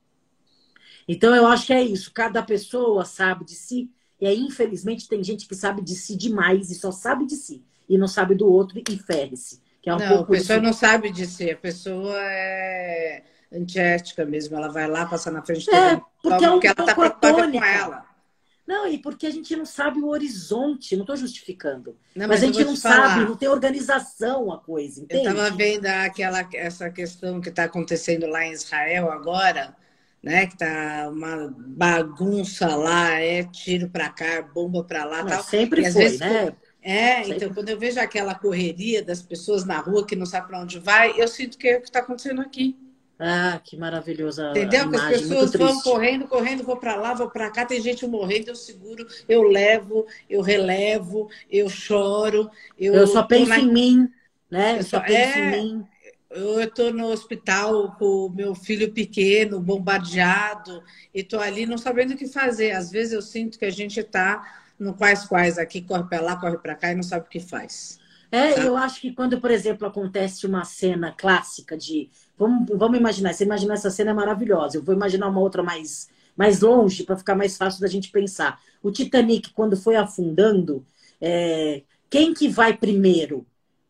Então, eu acho que é isso. Cada pessoa sabe de si e aí, infelizmente, tem gente que sabe de si demais e só sabe de si. E não sabe do outro e ferre-se. Que é um não, a pessoa não sabe de si. A pessoa é antiética mesmo. Ela vai lá, passa na frente é, porque, é um, porque ela está preocupada com ela. Não, e porque a gente não sabe o horizonte, não estou justificando. Não, mas, mas, a gente não sabe, não tem organização a coisa, entende? Eu estava vendo aquela, essa questão que está acontecendo lá em Israel agora, né? Que tá uma bagunça lá, é tiro para cá, bomba para lá. Não, tal. Sempre e, foi, vezes, né? É, sempre. então quando eu vejo aquela correria das pessoas na rua que não sabe para onde vai, eu sinto que é o que está acontecendo aqui. Ah, que maravilhosa. Entendeu? Que as pessoas vão correndo, correndo, vou para lá, vou para cá, tem gente morrendo, eu seguro, eu levo, eu relevo, eu choro. Eu, eu só penso na... em mim, né? Eu só penso é... em mim. Eu estou no hospital com o meu filho pequeno, bombardeado, e estou ali não sabendo o que fazer. Às vezes eu sinto que a gente está no quais quais aqui, corre para lá, corre para cá e não sabe o que faz. É, tá? eu acho que quando, por exemplo, acontece uma cena clássica de. Vamos, vamos imaginar, você imagina essa cena é maravilhosa. Eu vou imaginar uma outra mais, mais longe para ficar mais fácil da gente pensar. O Titanic, quando foi afundando, é, quem que vai primeiro?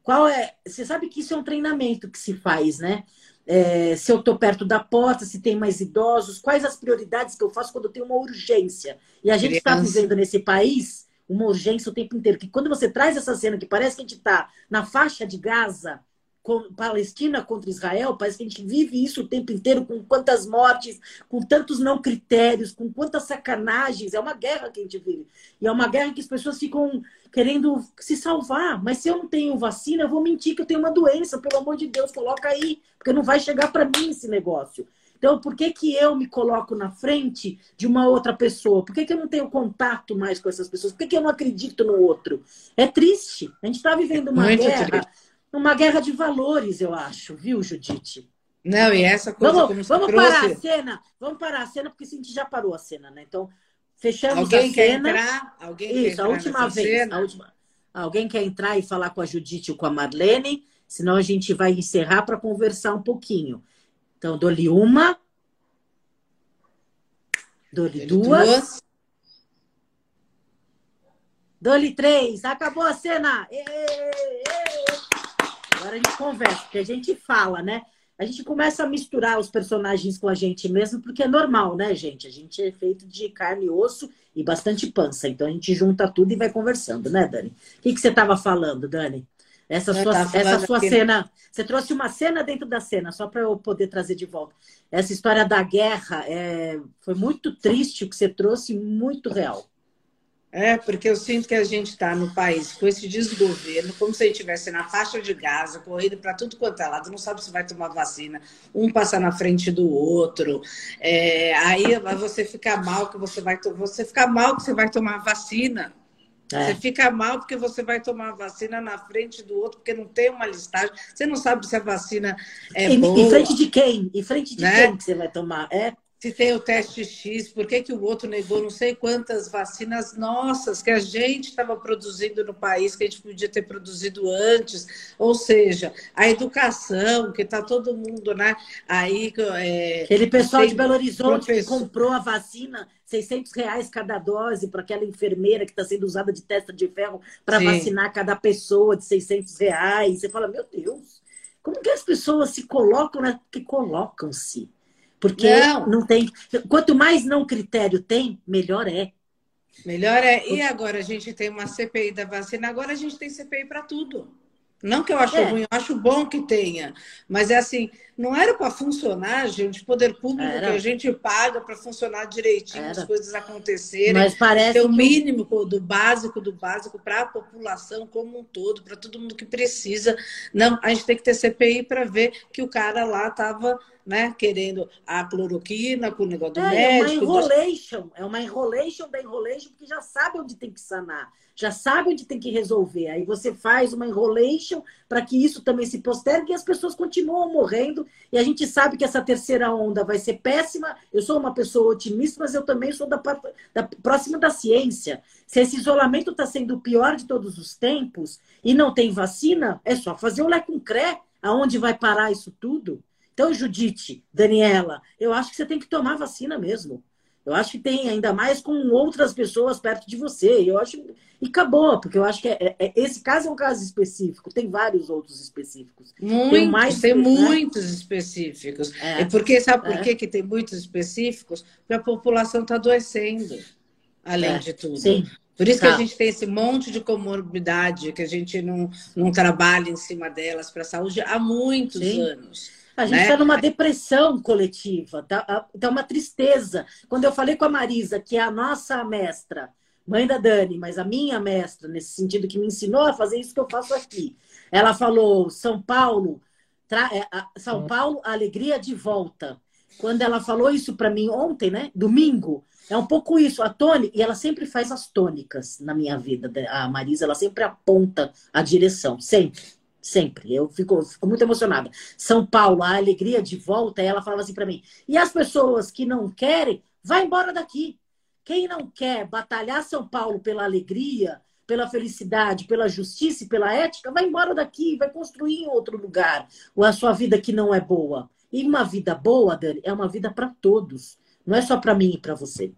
Qual é? Você sabe que isso é um treinamento que se faz, né? É, se eu estou perto da porta, se tem mais idosos, quais as prioridades que eu faço quando eu tenho uma urgência. E a gente está vivendo nesse país uma urgência o tempo inteiro. Que quando você traz essa cena que parece que a gente está na faixa de Gaza, com Palestina contra Israel, parece que a gente vive isso o tempo inteiro, com quantas mortes, com tantos não critérios, com quantas sacanagens. É uma guerra que a gente vive. E é uma guerra que as pessoas ficam querendo se salvar. Mas se eu não tenho vacina, eu vou mentir que eu tenho uma doença. Pelo amor de Deus, coloca aí, porque não vai chegar para mim esse negócio. Então, por que, que eu me coloco na frente de uma outra pessoa? Por que, que eu não tenho contato mais com essas pessoas? Por que, que eu não acredito no outro? É triste. A gente está vivendo uma Muito guerra, triste. Uma guerra de valores, eu acho, viu, Judite? Não, e essa coisa vamos, vamos parar a cena, vamos parar a cena, porque a gente já parou a cena, né? Então, fechamos Alguém a cena. Quer entrar? Alguém Isso, quer entrar a última vez. Cena? A última... Alguém quer entrar e falar com a Judite ou com a Marlene? Senão a gente vai encerrar para conversar um pouquinho. Então, dou-lhe uma. Dou-lhe duas. duas. Dou-lhe três. Acabou a cena. Agora a gente conversa, porque a gente fala, né? A gente começa a misturar os personagens com a gente mesmo, porque é normal, né, gente? A gente é feito de carne e osso e bastante pança. Então a gente junta tudo e vai conversando, né, Dani? O que, que você estava falando, Dani? Essa sua, essa sua cena. Você trouxe uma cena dentro da cena, só para eu poder trazer de volta. Essa história da guerra é, foi muito triste o que você trouxe, muito real. É, porque eu sinto que a gente está no país com esse desgoverno, como se a gente estivesse na faixa de Gaza, correndo para tudo quanto é lado, não sabe se vai tomar vacina, um passa na frente do outro. É, aí você fica mal que você vai você fica mal que você vai tomar vacina. É. Você fica mal porque você vai tomar a vacina na frente do outro, porque não tem uma listagem. Você não sabe se a vacina é em, boa. Em frente de quem? Em frente de né? quem que você vai tomar? É se tem o teste X, por que, que o outro negou não sei quantas vacinas nossas que a gente estava produzindo no país, que a gente podia ter produzido antes. Ou seja, a educação, que está todo mundo, né? Aí. É, Aquele pessoal de Belo Horizonte professor... que comprou a vacina, 600 reais cada dose para aquela enfermeira que está sendo usada de testa de ferro para vacinar cada pessoa de 600 reais. Você fala, meu Deus, como que as pessoas se colocam, né? Que colocam-se porque não. não tem. Quanto mais não critério tem, melhor é. Melhor é. E agora a gente tem uma CPI da vacina, agora a gente tem CPI para tudo. Não que eu acho é. ruim, eu acho bom que tenha. Mas é assim, não era para funcionar, gente, poder público era. que a gente paga para funcionar direitinho, era. as coisas acontecerem. Mas parece ter o mínimo do básico do básico para a população como um todo, para todo mundo que precisa. Não, a gente tem que ter CPI para ver que o cara lá estava né, querendo a cloroquina com o negócio do é, médico. É uma enrolation, é uma enrolation da enrolation, porque já sabe onde tem que sanar, já sabe onde tem que resolver. Aí você faz uma enrolation para que isso também se postergue e as pessoas continuam morrendo. E a gente sabe que essa terceira onda vai ser péssima. Eu sou uma pessoa otimista, mas eu também sou da, da próxima da ciência. Se esse isolamento está sendo o pior de todos os tempos e não tem vacina, é só fazer o Lecumcré. Aonde vai parar isso tudo? Então, Judite, Daniela, eu acho que você tem que tomar vacina mesmo. Eu acho que tem, ainda mais com outras pessoas perto de você. Eu acho. E acabou, porque eu acho que é, é, é esse caso é um caso específico, tem vários outros específicos. Muitos, tem, mais, tem né? muitos específicos. É, e porque, sabe por é. que tem muitos específicos? Porque a população está adoecendo. além é, de tudo. Sim. Por isso tá. que a gente tem esse monte de comorbidade, que a gente não, não trabalha em cima delas para a saúde há muitos sim. anos. A gente está né? numa depressão coletiva, tá, tá uma tristeza. Quando eu falei com a Marisa, que é a nossa mestra, mãe da Dani, mas a minha mestra, nesse sentido que me ensinou a fazer isso que eu faço aqui. Ela falou: São Paulo, tra... É, São Paulo, alegria de volta. Quando ela falou isso para mim ontem, né? Domingo, é um pouco isso. A Tony, e ela sempre faz as tônicas na minha vida. A Marisa, ela sempre aponta a direção, sempre. Sempre. Eu fico, fico, muito emocionada. São Paulo, a alegria de volta, ela falava assim para mim. E as pessoas que não querem, vai embora daqui. Quem não quer batalhar São Paulo pela alegria, pela felicidade, pela justiça e pela ética, vai embora daqui, vai construir em outro lugar a sua vida que não é boa. E uma vida boa, Dani, é uma vida para todos. Não é só para mim e para você.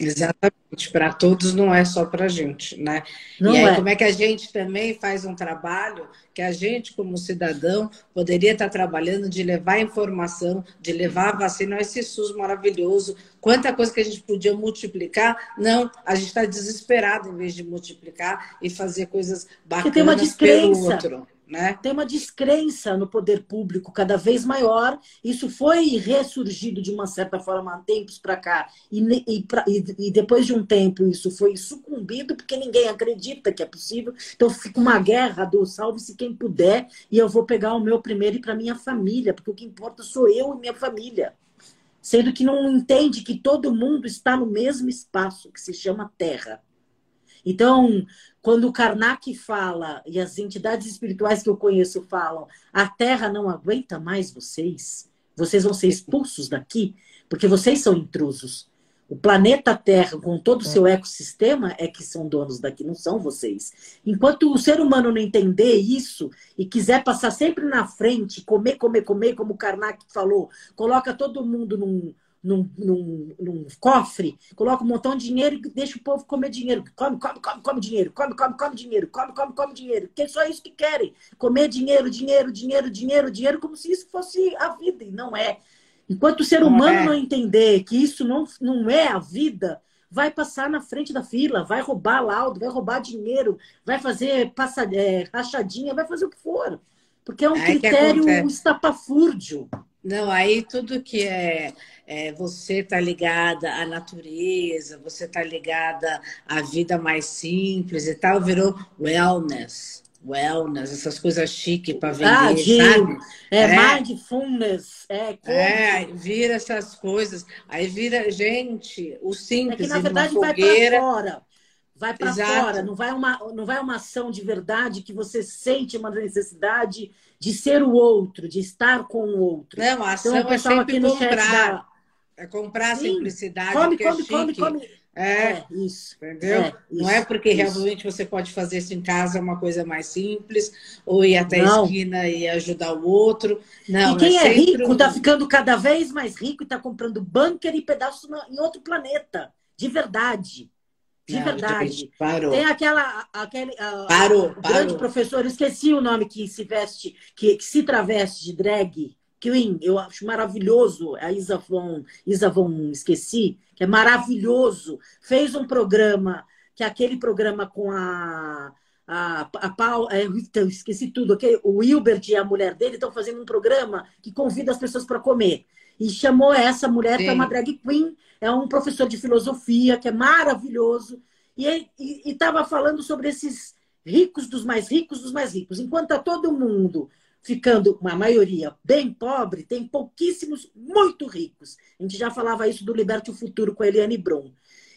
Exatamente, para todos não é só para a gente, né? Não e aí, é. como é que a gente também faz um trabalho que a gente, como cidadão, poderia estar trabalhando de levar informação, de levar a vacina esse SUS maravilhoso. Quanta coisa que a gente podia multiplicar. Não, a gente está desesperado em vez de multiplicar e fazer coisas bacanas que tem uma descrença. pelo outro. Né? Tem uma descrença no poder público cada vez maior. Isso foi ressurgido de uma certa forma há tempos para cá. E, e, pra, e, e, depois de um tempo isso foi sucumbido porque ninguém acredita que é possível. Então fica uma guerra do salve-se quem puder e eu vou pegar o meu primeiro e para minha família, porque o que importa sou eu e minha família. Sendo que não entende que todo mundo está no mesmo espaço que se chama Terra. Então, quando o Karnak fala, e as entidades espirituais que eu conheço falam, a Terra não aguenta mais vocês, vocês vão ser expulsos daqui, porque vocês são intrusos. O planeta Terra, com todo o seu ecossistema, é que são donos daqui, não são vocês. Enquanto o ser humano não entender isso e quiser passar sempre na frente, comer, comer, comer, como o Karnak falou, coloca todo mundo num, num, num, num, cofre, coloca um montão de dinheiro e deixa o povo comer dinheiro. Come, come, come, come dinheiro, come, come, come dinheiro, come, come, come dinheiro. Que é só isso que querem. Comer dinheiro, dinheiro, dinheiro, dinheiro, dinheiro, como se isso fosse a vida, e não é. Enquanto o ser humano não, é. não entender que isso não, não é a vida, vai passar na frente da fila, vai roubar laudo, vai roubar dinheiro, vai fazer passa, é, rachadinha, vai fazer o que for. Porque é um é critério estapafúrdio. Não, aí tudo que é, é você tá ligada à natureza, você tá ligada à vida mais simples e tal, virou wellness. Wellness, essas coisas chiques para vender, ah, sabe? É, é, mindfulness. É, é, vira essas coisas. Aí vira, gente, o simples. É que, na verdade, vai para fora vai para fora, não vai, uma, não vai uma ação de verdade que você sente uma necessidade de ser o outro, de estar com o outro. Não, a então, ação então, é sempre comprar. Da... É comprar a simplicidade. Come, come, é come, come. É, é, isso. Entendeu? É, isso, não é porque isso. realmente você pode fazer isso em casa, é uma coisa mais simples, ou ir até não. a esquina e ajudar o outro. Não, e quem é, é rico está ficando cada vez mais rico e está comprando bunker e pedaços em outro planeta. De verdade. De não, verdade. Parou. Tem aquela, aquele uh, parou, grande professor, esqueci o nome que se veste, que, que se traveste de drag. Queen, eu acho maravilhoso. A Isa Von, Isa Von, esqueci, que é maravilhoso. Fez um programa, que é aquele programa com a a, a Paula, é, então, esqueci tudo, okay? o Wilbert e a mulher dele estão fazendo um programa que convida as pessoas para comer. E chamou essa mulher, Sim. que é uma drag queen, é um professor de filosofia, que é maravilhoso. E estava falando sobre esses ricos dos mais ricos dos mais ricos. Enquanto está todo mundo ficando, uma maioria, bem pobre, tem pouquíssimos muito ricos. A gente já falava isso do Liberte o Futuro com a Eliane Brum.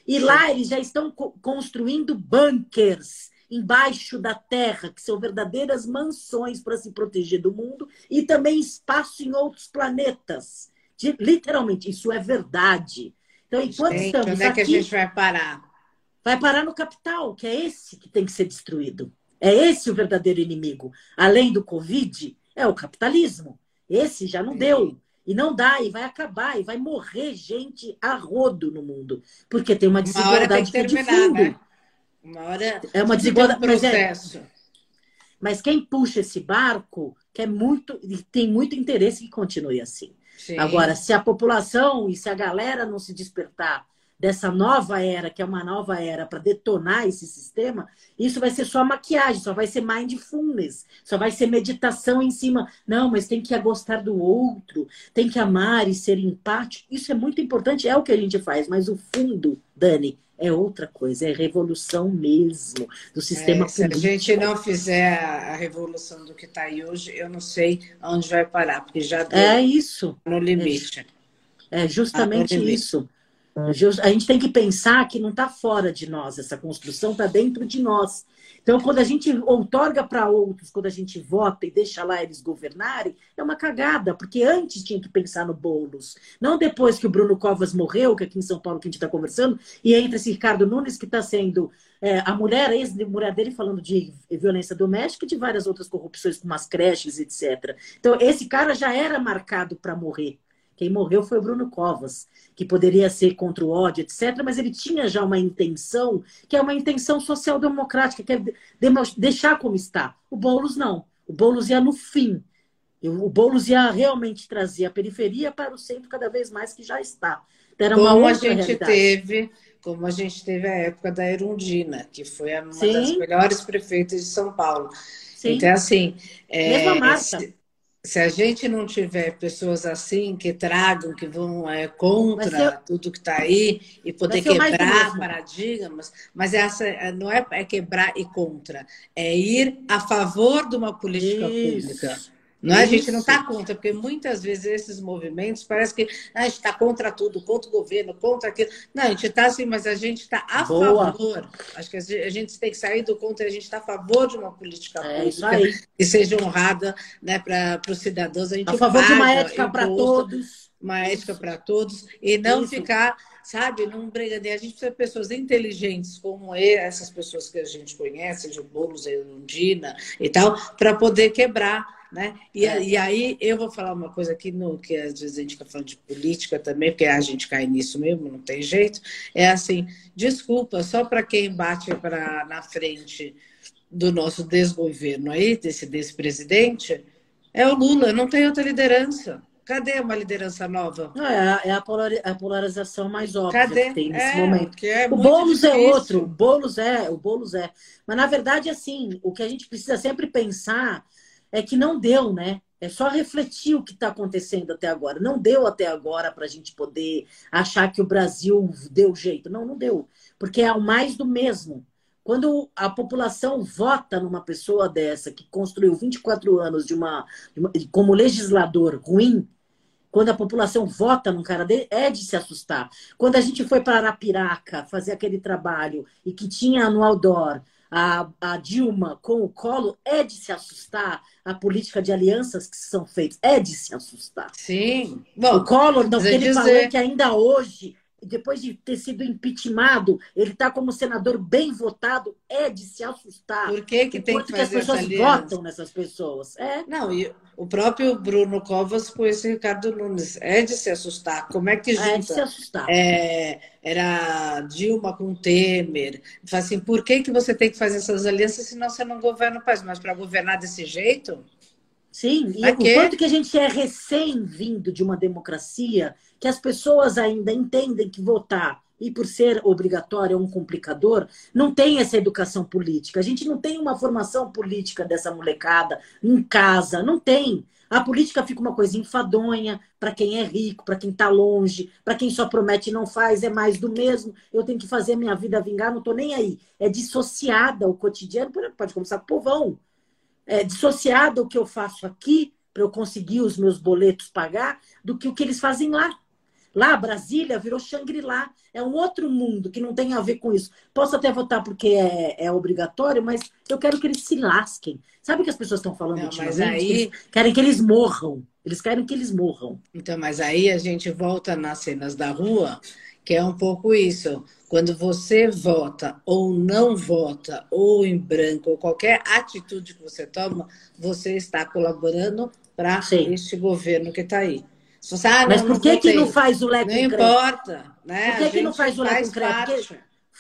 E Sim. lá eles já estão construindo bunkers embaixo da terra, que são verdadeiras mansões para se proteger do mundo, e também espaço em outros planetas. Literalmente, isso é verdade. Então, enquanto gente, estamos onde é que a gente vai parar? Vai parar no capital, que é esse que tem que ser destruído. É esse o verdadeiro inimigo. Além do Covid, é o capitalismo. Esse já não deu. E não dá, e vai acabar, e vai morrer gente a rodo no mundo. Porque tem uma desigualdade uma de fundo. Né? Uma hora é uma desigualdade. Processo. Mas, é, mas quem puxa esse barco quer muito, tem muito interesse que continue assim. Sim. Agora, se a população e se a galera não se despertar dessa nova era, que é uma nova era para detonar esse sistema, isso vai ser só maquiagem, só vai ser mindfulness, só vai ser meditação em cima. Não, mas tem que gostar do outro, tem que amar e ser empático. Isso é muito importante, é o que a gente faz, mas o fundo, Dani, é outra coisa, é revolução mesmo do sistema é, se político. Se a gente não fizer a revolução do que está aí hoje, eu não sei onde vai parar, porque já deu é isso. no limite. É, é justamente isso. A gente tem que pensar que não está fora de nós, essa construção está dentro de nós. Então, quando a gente outorga para outros, quando a gente vota e deixa lá eles governarem, é uma cagada, porque antes tinha que pensar no Boulos. Não depois que o Bruno Covas morreu, que aqui em São Paulo que a gente está conversando, e entra esse Ricardo Nunes que está sendo é, a mulher, a ex-mulher dele falando de violência doméstica e de várias outras corrupções, como as creches, etc. Então, esse cara já era marcado para morrer. Quem morreu foi o Bruno Covas, que poderia ser contra o ódio, etc., mas ele tinha já uma intenção, que é uma intenção social-democrática, que é deixar como está. O Boulos não. O Boulos ia no fim. O Boulos ia realmente trazer a periferia para o centro cada vez mais que já está. Então, era uma como a gente realidade. teve, como a gente teve a época da Erundina, que foi uma Sim. das melhores prefeitas de São Paulo. Sim. Então, assim. É, Mesma Marta. Esse se a gente não tiver pessoas assim que tragam, que vão é, contra ser... tudo que está aí e poder quebrar paradigmas, mas essa é, não é, é, quebrar e contra, é ir a favor de uma política Isso. pública. Não, é? a gente não está contra, porque muitas vezes esses movimentos parece que ah, a gente está contra tudo, contra o governo, contra aquilo. Não, a gente está assim, mas a gente está a Boa. favor. Acho que a gente tem que sair do contra, a gente está a favor de uma política é, pública que seja honrada né, para os cidadãos. A, gente a favor de uma ética para todos. Uma ética para todos e não Isso. ficar sabe, num brigadeiro. A gente precisa de pessoas inteligentes como essas pessoas que a gente conhece, de Boulos, Erundina e tal, para poder quebrar né? E, é. e aí eu vou falar uma coisa aqui, no, que às vezes a gente fica falando de política também, porque a gente cai nisso mesmo, não tem jeito. É assim, desculpa, só para quem bate pra, na frente do nosso desgoverno aí, desse, desse presidente, é o Lula, não tem outra liderança. Cadê uma liderança nova? Não, é, a, é a, polarização mais óbvia Cadê? que tem nesse é, momento. É o Boulos é outro, o Boulos é, o Boulos é. Mas na verdade, assim, o que a gente precisa sempre pensar é que não deu, né? É só refletir o que está acontecendo até agora. Não deu até agora para a gente poder achar que o Brasil deu jeito. Não, não deu. Porque é o mais do mesmo. Quando a população vota numa pessoa dessa, que construiu 24 anos de uma, de uma como legislador ruim, quando a população vota num cara dele, é de se assustar. Quando a gente foi para Arapiraca fazer aquele trabalho e que tinha no outdoor a, a Dilma com o Colo, é de se assustar a política de alianças que são feitas. É de se assustar. Sim. Bom, o Collor, não, ele dizer... falou que ainda hoje, depois de ter sido impeachmentado, ele está como senador bem votado, é de se assustar. Por que, que tem que fazer que as pessoas votam nessas pessoas? É. Não, e o próprio Bruno Covas com esse Ricardo Nunes. É de se assustar. Como é que junta? É de se assustar. É, era Dilma com Temer. Fala assim, por que, que você tem que fazer essas alianças se não você não governa o país? Mas para governar desse jeito? Sim, e o quanto que a gente é recém-vindo de uma democracia, que as pessoas ainda entendem que votar e por ser obrigatório é um complicador, não tem essa educação política. A gente não tem uma formação política dessa molecada em casa, não tem. A política fica uma coisa enfadonha para quem é rico, para quem está longe, para quem só promete e não faz, é mais do mesmo. Eu tenho que fazer minha vida vingar, não estou nem aí. É dissociada o cotidiano, pode começar com o povão. É dissociada o que eu faço aqui para eu conseguir os meus boletos pagar do que o que eles fazem lá. Lá, Brasília virou Shangri-La. É um outro mundo que não tem a ver com isso. Posso até votar porque é, é obrigatório, mas eu quero que eles se lasquem. Sabe o que as pessoas estão falando não, Mas aí... Querem que eles morram. Eles querem que eles morram. Então, mas aí a gente volta nas cenas da rua, que é um pouco isso. Quando você vota ou não vota, ou em branco, ou qualquer atitude que você toma, você está colaborando para este governo que está aí. Você, ah, não, Mas por que, que não faz o leque Não importa. Né? Por que, que não faz o leque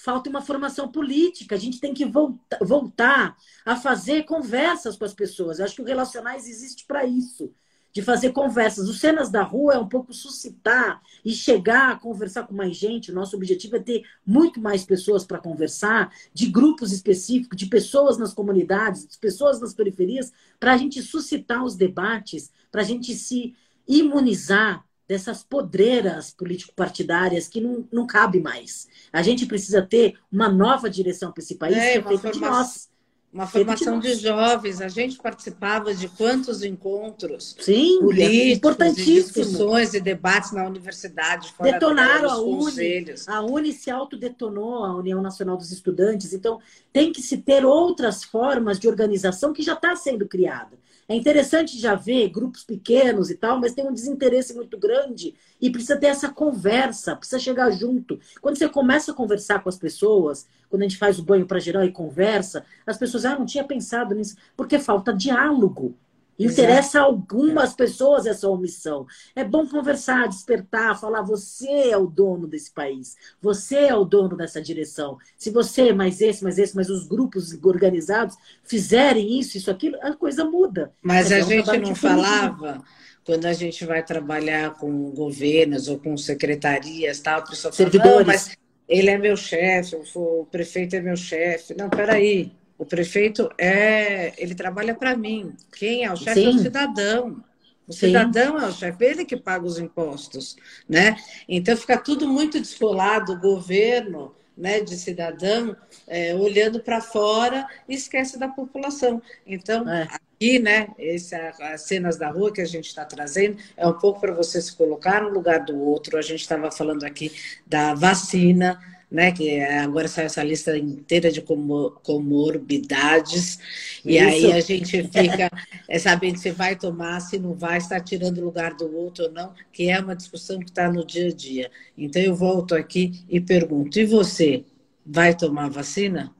falta uma formação política. A gente tem que volta, voltar a fazer conversas com as pessoas. Eu acho que o Relacionais existe para isso. De fazer conversas. Os Cenas da Rua é um pouco suscitar e chegar a conversar com mais gente. O nosso objetivo é ter muito mais pessoas para conversar, de grupos específicos, de pessoas nas comunidades, de pessoas nas periferias, para a gente suscitar os debates, para a gente se imunizar dessas podreiras político-partidárias que não, não cabe mais. A gente precisa ter uma nova direção para esse país, é, que é feita de nós. Uma formação de, jovens. A gente participava de quantos encontros Sim, políticos, importantíssimo. E discussões e debates na universidade. Detonaram a Uni. A Uni se autodetonou, a União Nacional dos Estudantes. Então, tem que se ter outras formas de organização que já está sendo criada. É interessante já ver grupos pequenos e tal, mas tem um desinteresse muito grande e precisa ter essa conversa, precisa chegar junto. Quando você começa a conversar com as pessoas, quando a gente faz o banho para geral e conversa, as pessoas, ah, não tinha pensado nisso, porque falta diálogo. Interessa a algumas pessoas essa omissão. É bom conversar, despertar, falar: você é o dono desse país, você é o dono dessa direção. Se você, mais esse, mais esse, mas os grupos organizados fizerem isso, isso, aquilo, a coisa muda. Mas a gente não falava. Quando a gente vai trabalhar com governos ou com secretarias, tal, a pessoa fala, Servidores. mas ele é meu chefe, o prefeito é meu chefe. Não, peraí. O prefeito é, ele trabalha para mim. Quem é o chefe é o cidadão. O cidadão Sim. é o chefe, ele que paga os impostos, né? Então fica tudo muito descolado, o governo, né, de cidadão, é, olhando para fora e esquece da população. Então, é. aqui, né, esse, as cenas da rua que a gente está trazendo é um pouco para você se colocar no lugar do outro. A gente estava falando aqui da vacina, né? Que agora sai essa lista inteira de comorbidades. E Isso. aí a gente fica é, sabendo se vai tomar, se não vai, está tirando o lugar do outro ou não, que é uma discussão que está no dia a dia. Então eu volto aqui e pergunto: e você vai tomar vacina?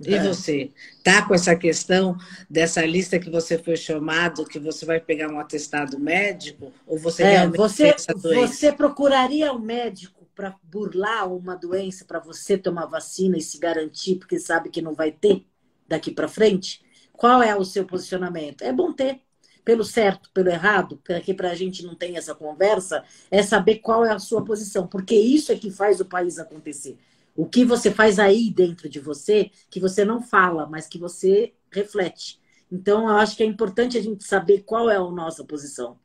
E é. você? Tá com essa questão dessa lista que você foi chamado, que você vai pegar um atestado médico? Ou você é, realmente você, você procuraria um médico para burlar uma doença para você tomar vacina e se garantir, porque sabe que não vai ter daqui para frente? Qual é o seu posicionamento? É bom ter. Pelo certo, pelo errado, porque para a gente não tem essa conversa, é saber qual é a sua posição, porque isso é que faz o país acontecer. O que você faz aí dentro de você, que você não fala, mas que você reflete. Então, eu acho que é importante a gente saber qual é a nossa posição.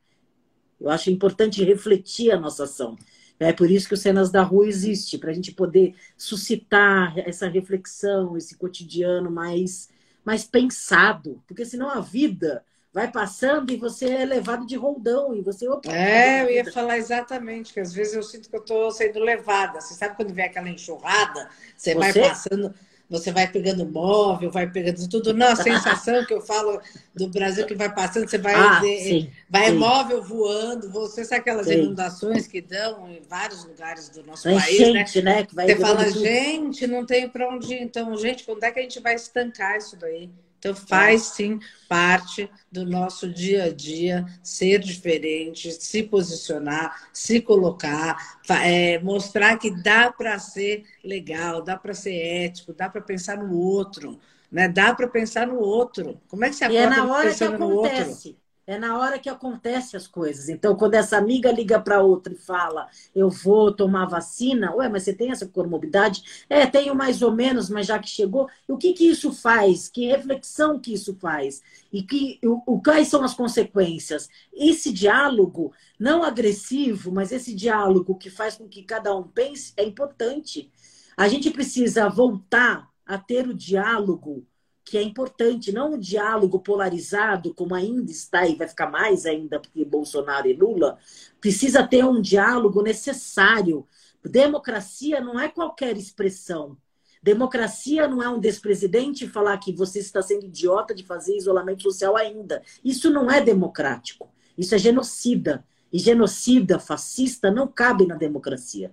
Eu acho importante refletir a nossa ação. É por isso que o Cenas da Rua existe, para a gente poder suscitar essa reflexão, esse cotidiano mais, mais pensado. Porque senão a vida vai passando e você é levado de roldão e você. Opa, é, eu ia falar exatamente, que às vezes eu sinto que eu estou sendo levada. Você sabe quando vem aquela enxurrada, você, você? vai passando você vai pegando móvel, vai pegando tudo. Não, a sensação que eu falo do Brasil que vai passando, você vai ah, ver, sim, vai sim. móvel voando, você sabe aquelas sim. inundações que dão em vários lugares do nosso país, gente, né? né? você fala, tudo. gente, não tem para onde ir. Então, gente, quando é que a gente vai estancar isso daí? Então, faz sim parte do nosso dia a dia ser diferente, se posicionar, se colocar, é, mostrar que dá para ser legal, dá para ser ético, dá para pensar no outro, né? dá para pensar no outro. Como é que você acorda e é na hora que acontece. É na hora que acontecem as coisas. Então, quando essa amiga liga para outra e fala, eu vou tomar vacina, ué, mas você tem essa comorbidade? É, tenho mais ou menos, mas já que chegou, o que, que isso faz? Que reflexão que isso faz? E que, o, o, quais são as consequências? Esse diálogo, não agressivo, mas esse diálogo que faz com que cada um pense, é importante. A gente precisa voltar a ter o diálogo que é importante, não um diálogo polarizado, como ainda está e vai ficar mais ainda porque Bolsonaro e Lula, precisa ter um diálogo necessário. Democracia não é qualquer expressão. Democracia não é um despresidente falar que você está sendo idiota de fazer isolamento social ainda. Isso não é democrático. Isso é genocida. E genocida, fascista, não cabe na democracia.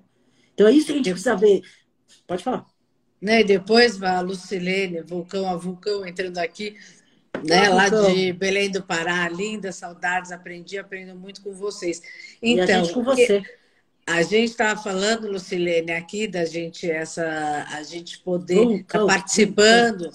Então é isso que a gente precisa ver. Pode falar. Né? E depois a Lucilene, vulcão a vulcão, entrando aqui, né? lá de Belém do Pará, linda, saudades, aprendi, aprendo muito com vocês. Então, e a gente com você. A gente estava falando, Lucilene, aqui da gente essa a gente poder estar tá participando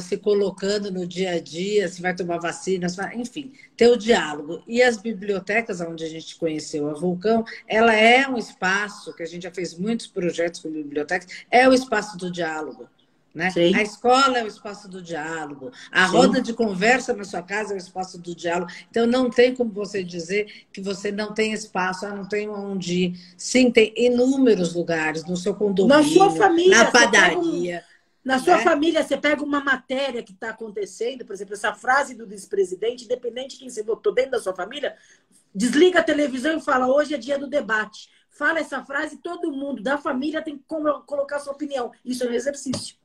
se colocando no dia a dia, se vai tomar vacina, vai... enfim, ter o diálogo. E as bibliotecas, onde a gente conheceu a Vulcão, ela é um espaço que a gente já fez muitos projetos com bibliotecas, é o espaço do diálogo. Né? A escola é o espaço do diálogo, a Sim. roda de conversa na sua casa é o espaço do diálogo. Então, não tem como você dizer que você não tem espaço, ah, não tem onde ir. Sim, tem inúmeros lugares no seu condomínio, na sua família, na padaria. Na sua né? família, você pega uma matéria que está acontecendo, por exemplo, essa frase do vice-presidente, independente de quem você votou dentro da sua família, desliga a televisão e fala: hoje é dia do debate. Fala essa frase, todo mundo da família tem que colocar sua opinião. Isso é um exercício.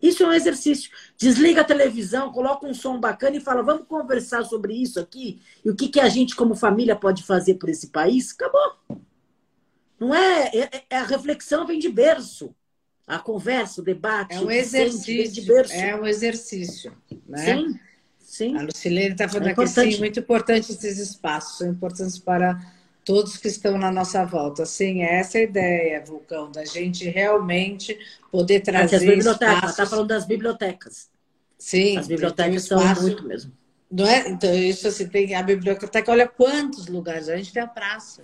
Isso é um exercício. Desliga a televisão, coloca um som bacana e fala: vamos conversar sobre isso aqui e o que, que a gente, como família, pode fazer por esse país. Acabou. Não é, é, é a reflexão vem de berço. A conversa, o debate. É um exercício. É um exercício. Né? Sim, sim. A Lucilene está falando é aqui, sim, muito importante esses espaços, são importantes para todos que estão na nossa volta. Sim, é essa é a ideia, Vulcão, da gente realmente poder trazer. As bibliotecas, espaços... está falando das bibliotecas. Sim, as bibliotecas são espaço... muito mesmo. Não é? Então, isso assim, tem a biblioteca, olha quantos lugares. A gente tem a praça.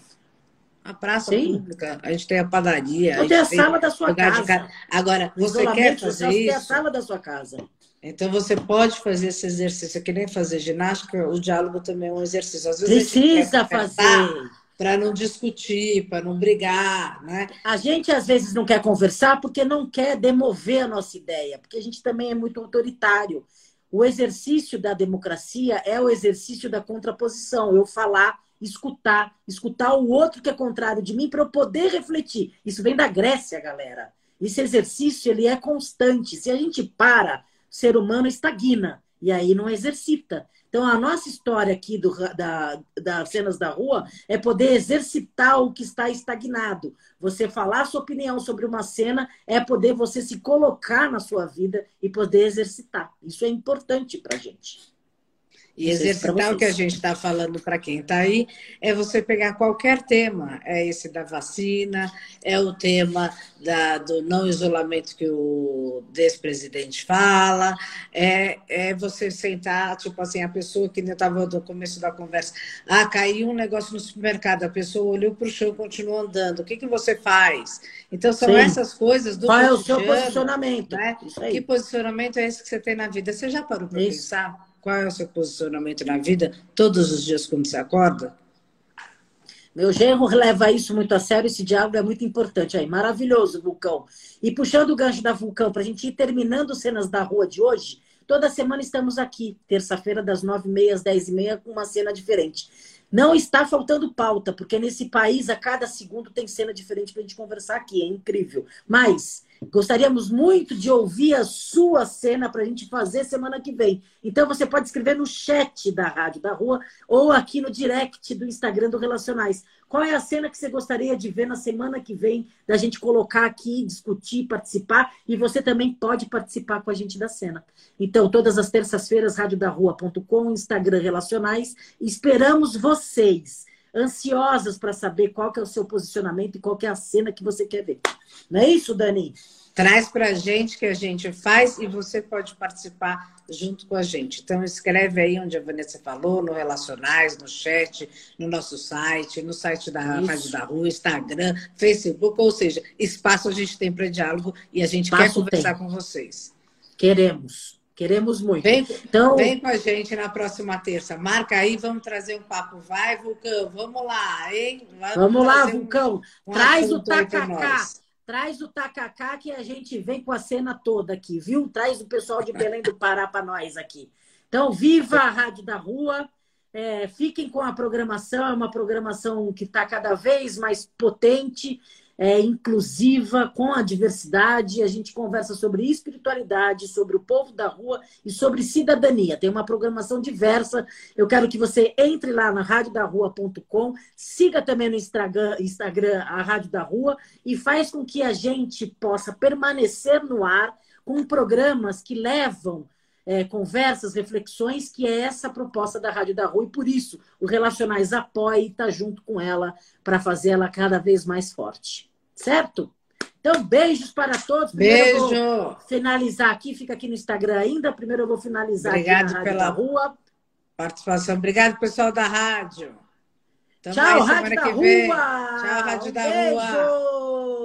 A praça Sim. pública, a gente tem a padaria. Ou tem a sala da sua casa. De... Agora, você quer fazer isso? Tem a sala da sua casa. Então você pode fazer esse exercício, é que nem fazer ginástica, o diálogo também é um exercício. Às vezes Precisa fazer para não discutir, para não brigar, né? A gente às vezes não quer conversar porque não quer demover a nossa ideia, porque a gente também é muito autoritário. O exercício da democracia é o exercício da contraposição, eu falar, escutar, escutar o outro que é contrário de mim para eu poder refletir. Isso vem da Grécia, galera. Esse exercício ele é constante. Se a gente para, o ser humano estagna e aí não exercita. Então, a nossa história aqui do, da, das cenas da rua é poder exercitar o que está estagnado. Você falar sua opinião sobre uma cena é poder você se colocar na sua vida e poder exercitar. Isso é importante para gente. E exercitar o que a gente está falando para quem está aí é você pegar qualquer tema. É esse da vacina, é o tema da, do não isolamento que o ex-presidente fala, é, é você sentar, tipo assim, a pessoa que ainda estava no começo da conversa, ah, caiu um negócio no supermercado, a pessoa olhou para o chão e continuou andando. O que, que você faz? Então, são Sim. essas coisas do Qual é o seu posicionamento? Né? Que posicionamento é esse que você tem na vida? Você já parou para pensar? Qual é o seu posicionamento na vida todos os dias quando você acorda? Meu genro leva isso muito a sério, esse diálogo é muito importante. Aí, maravilhoso, Vulcão. E puxando o gancho da Vulcão, para a gente ir terminando cenas da rua de hoje, toda semana estamos aqui, terça-feira, das nove e meia às dez e meia, com uma cena diferente. Não está faltando pauta, porque nesse país, a cada segundo, tem cena diferente para a gente conversar aqui. É incrível. Mas Gostaríamos muito de ouvir a sua cena para a gente fazer semana que vem. Então você pode escrever no chat da Rádio da Rua ou aqui no direct do Instagram do Relacionais. Qual é a cena que você gostaria de ver na semana que vem, da gente colocar aqui, discutir, participar? E você também pode participar com a gente da cena. Então, todas as terças-feiras, radiodarrua.com, Instagram Relacionais. Esperamos vocês ansiosas para saber qual que é o seu posicionamento e qual que é a cena que você quer ver. Não é isso, Dani? Traz para a gente que a gente faz e você pode participar junto com a gente. Então, escreve aí onde a Vanessa falou, no Relacionais, no chat, no nosso site, no site da Isso. Rádio da Rua, Instagram, Facebook, ou seja, espaço a gente tem para diálogo e a gente espaço quer conversar tem. com vocês. Queremos. Queremos muito. Vem, então, vem com a gente na próxima terça. Marca aí, vamos trazer um papo. Vai, Vulcão, vamos lá, hein? Vamos, vamos lá, Vulcão. Um, um Traz o tacacá. Traz o tacacá que a gente vem com a cena toda aqui, viu? Traz o pessoal de Belém do Pará para nós aqui. Então, viva a Rádio da Rua. É, fiquem com a programação, é uma programação que está cada vez mais potente é, inclusiva, com a diversidade. A gente conversa sobre espiritualidade, sobre o povo da rua e sobre cidadania. Tem uma programação diversa. Eu quero que você entre lá na radiodarrua.com, siga também no Instagram, Instagram a Rádio da Rua e faz com que a gente possa permanecer no ar com programas que levam é, conversas, reflexões, que é essa proposta da Rádio da Rua, e por isso o Relacionais apoia e está junto com ela para fazer ela cada vez mais forte. Certo? Então, beijos para todos. Primeiro Beijo. finalizar aqui, fica aqui no Instagram ainda. Primeiro eu vou finalizar Obrigado aqui na pela rua. participação. Obrigado, pessoal da rádio. Tamo Tchau, Rádio da Rua! Tchau, Rádio um da beijo. Rua!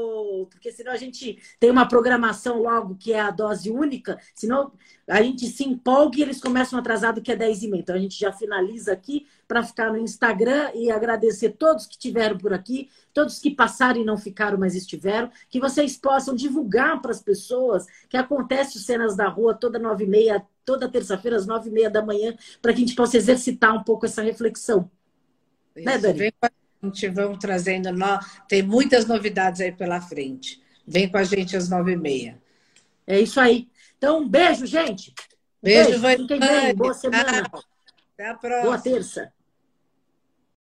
Porque senão a gente tem uma programação logo que é a dose única, senão a gente se empolga e eles começam atrasado que é 10 e meia. Então a gente já finaliza aqui para ficar no Instagram e agradecer todos que estiveram por aqui, todos que passaram e não ficaram, mas estiveram, que vocês possam divulgar para as pessoas que acontece os cenas da rua toda nove e meia, toda terça-feira às nove e meia da manhã, para que a gente possa exercitar um pouco essa reflexão. Né, Dani? Vem com a gente, vamos trazendo. Tem muitas novidades aí pela frente. Vem com a gente às nove e meia. É isso aí. Então, um beijo, gente. beijo, beijo. Fiquem bem. Boa semana. Até a próxima. Boa terça.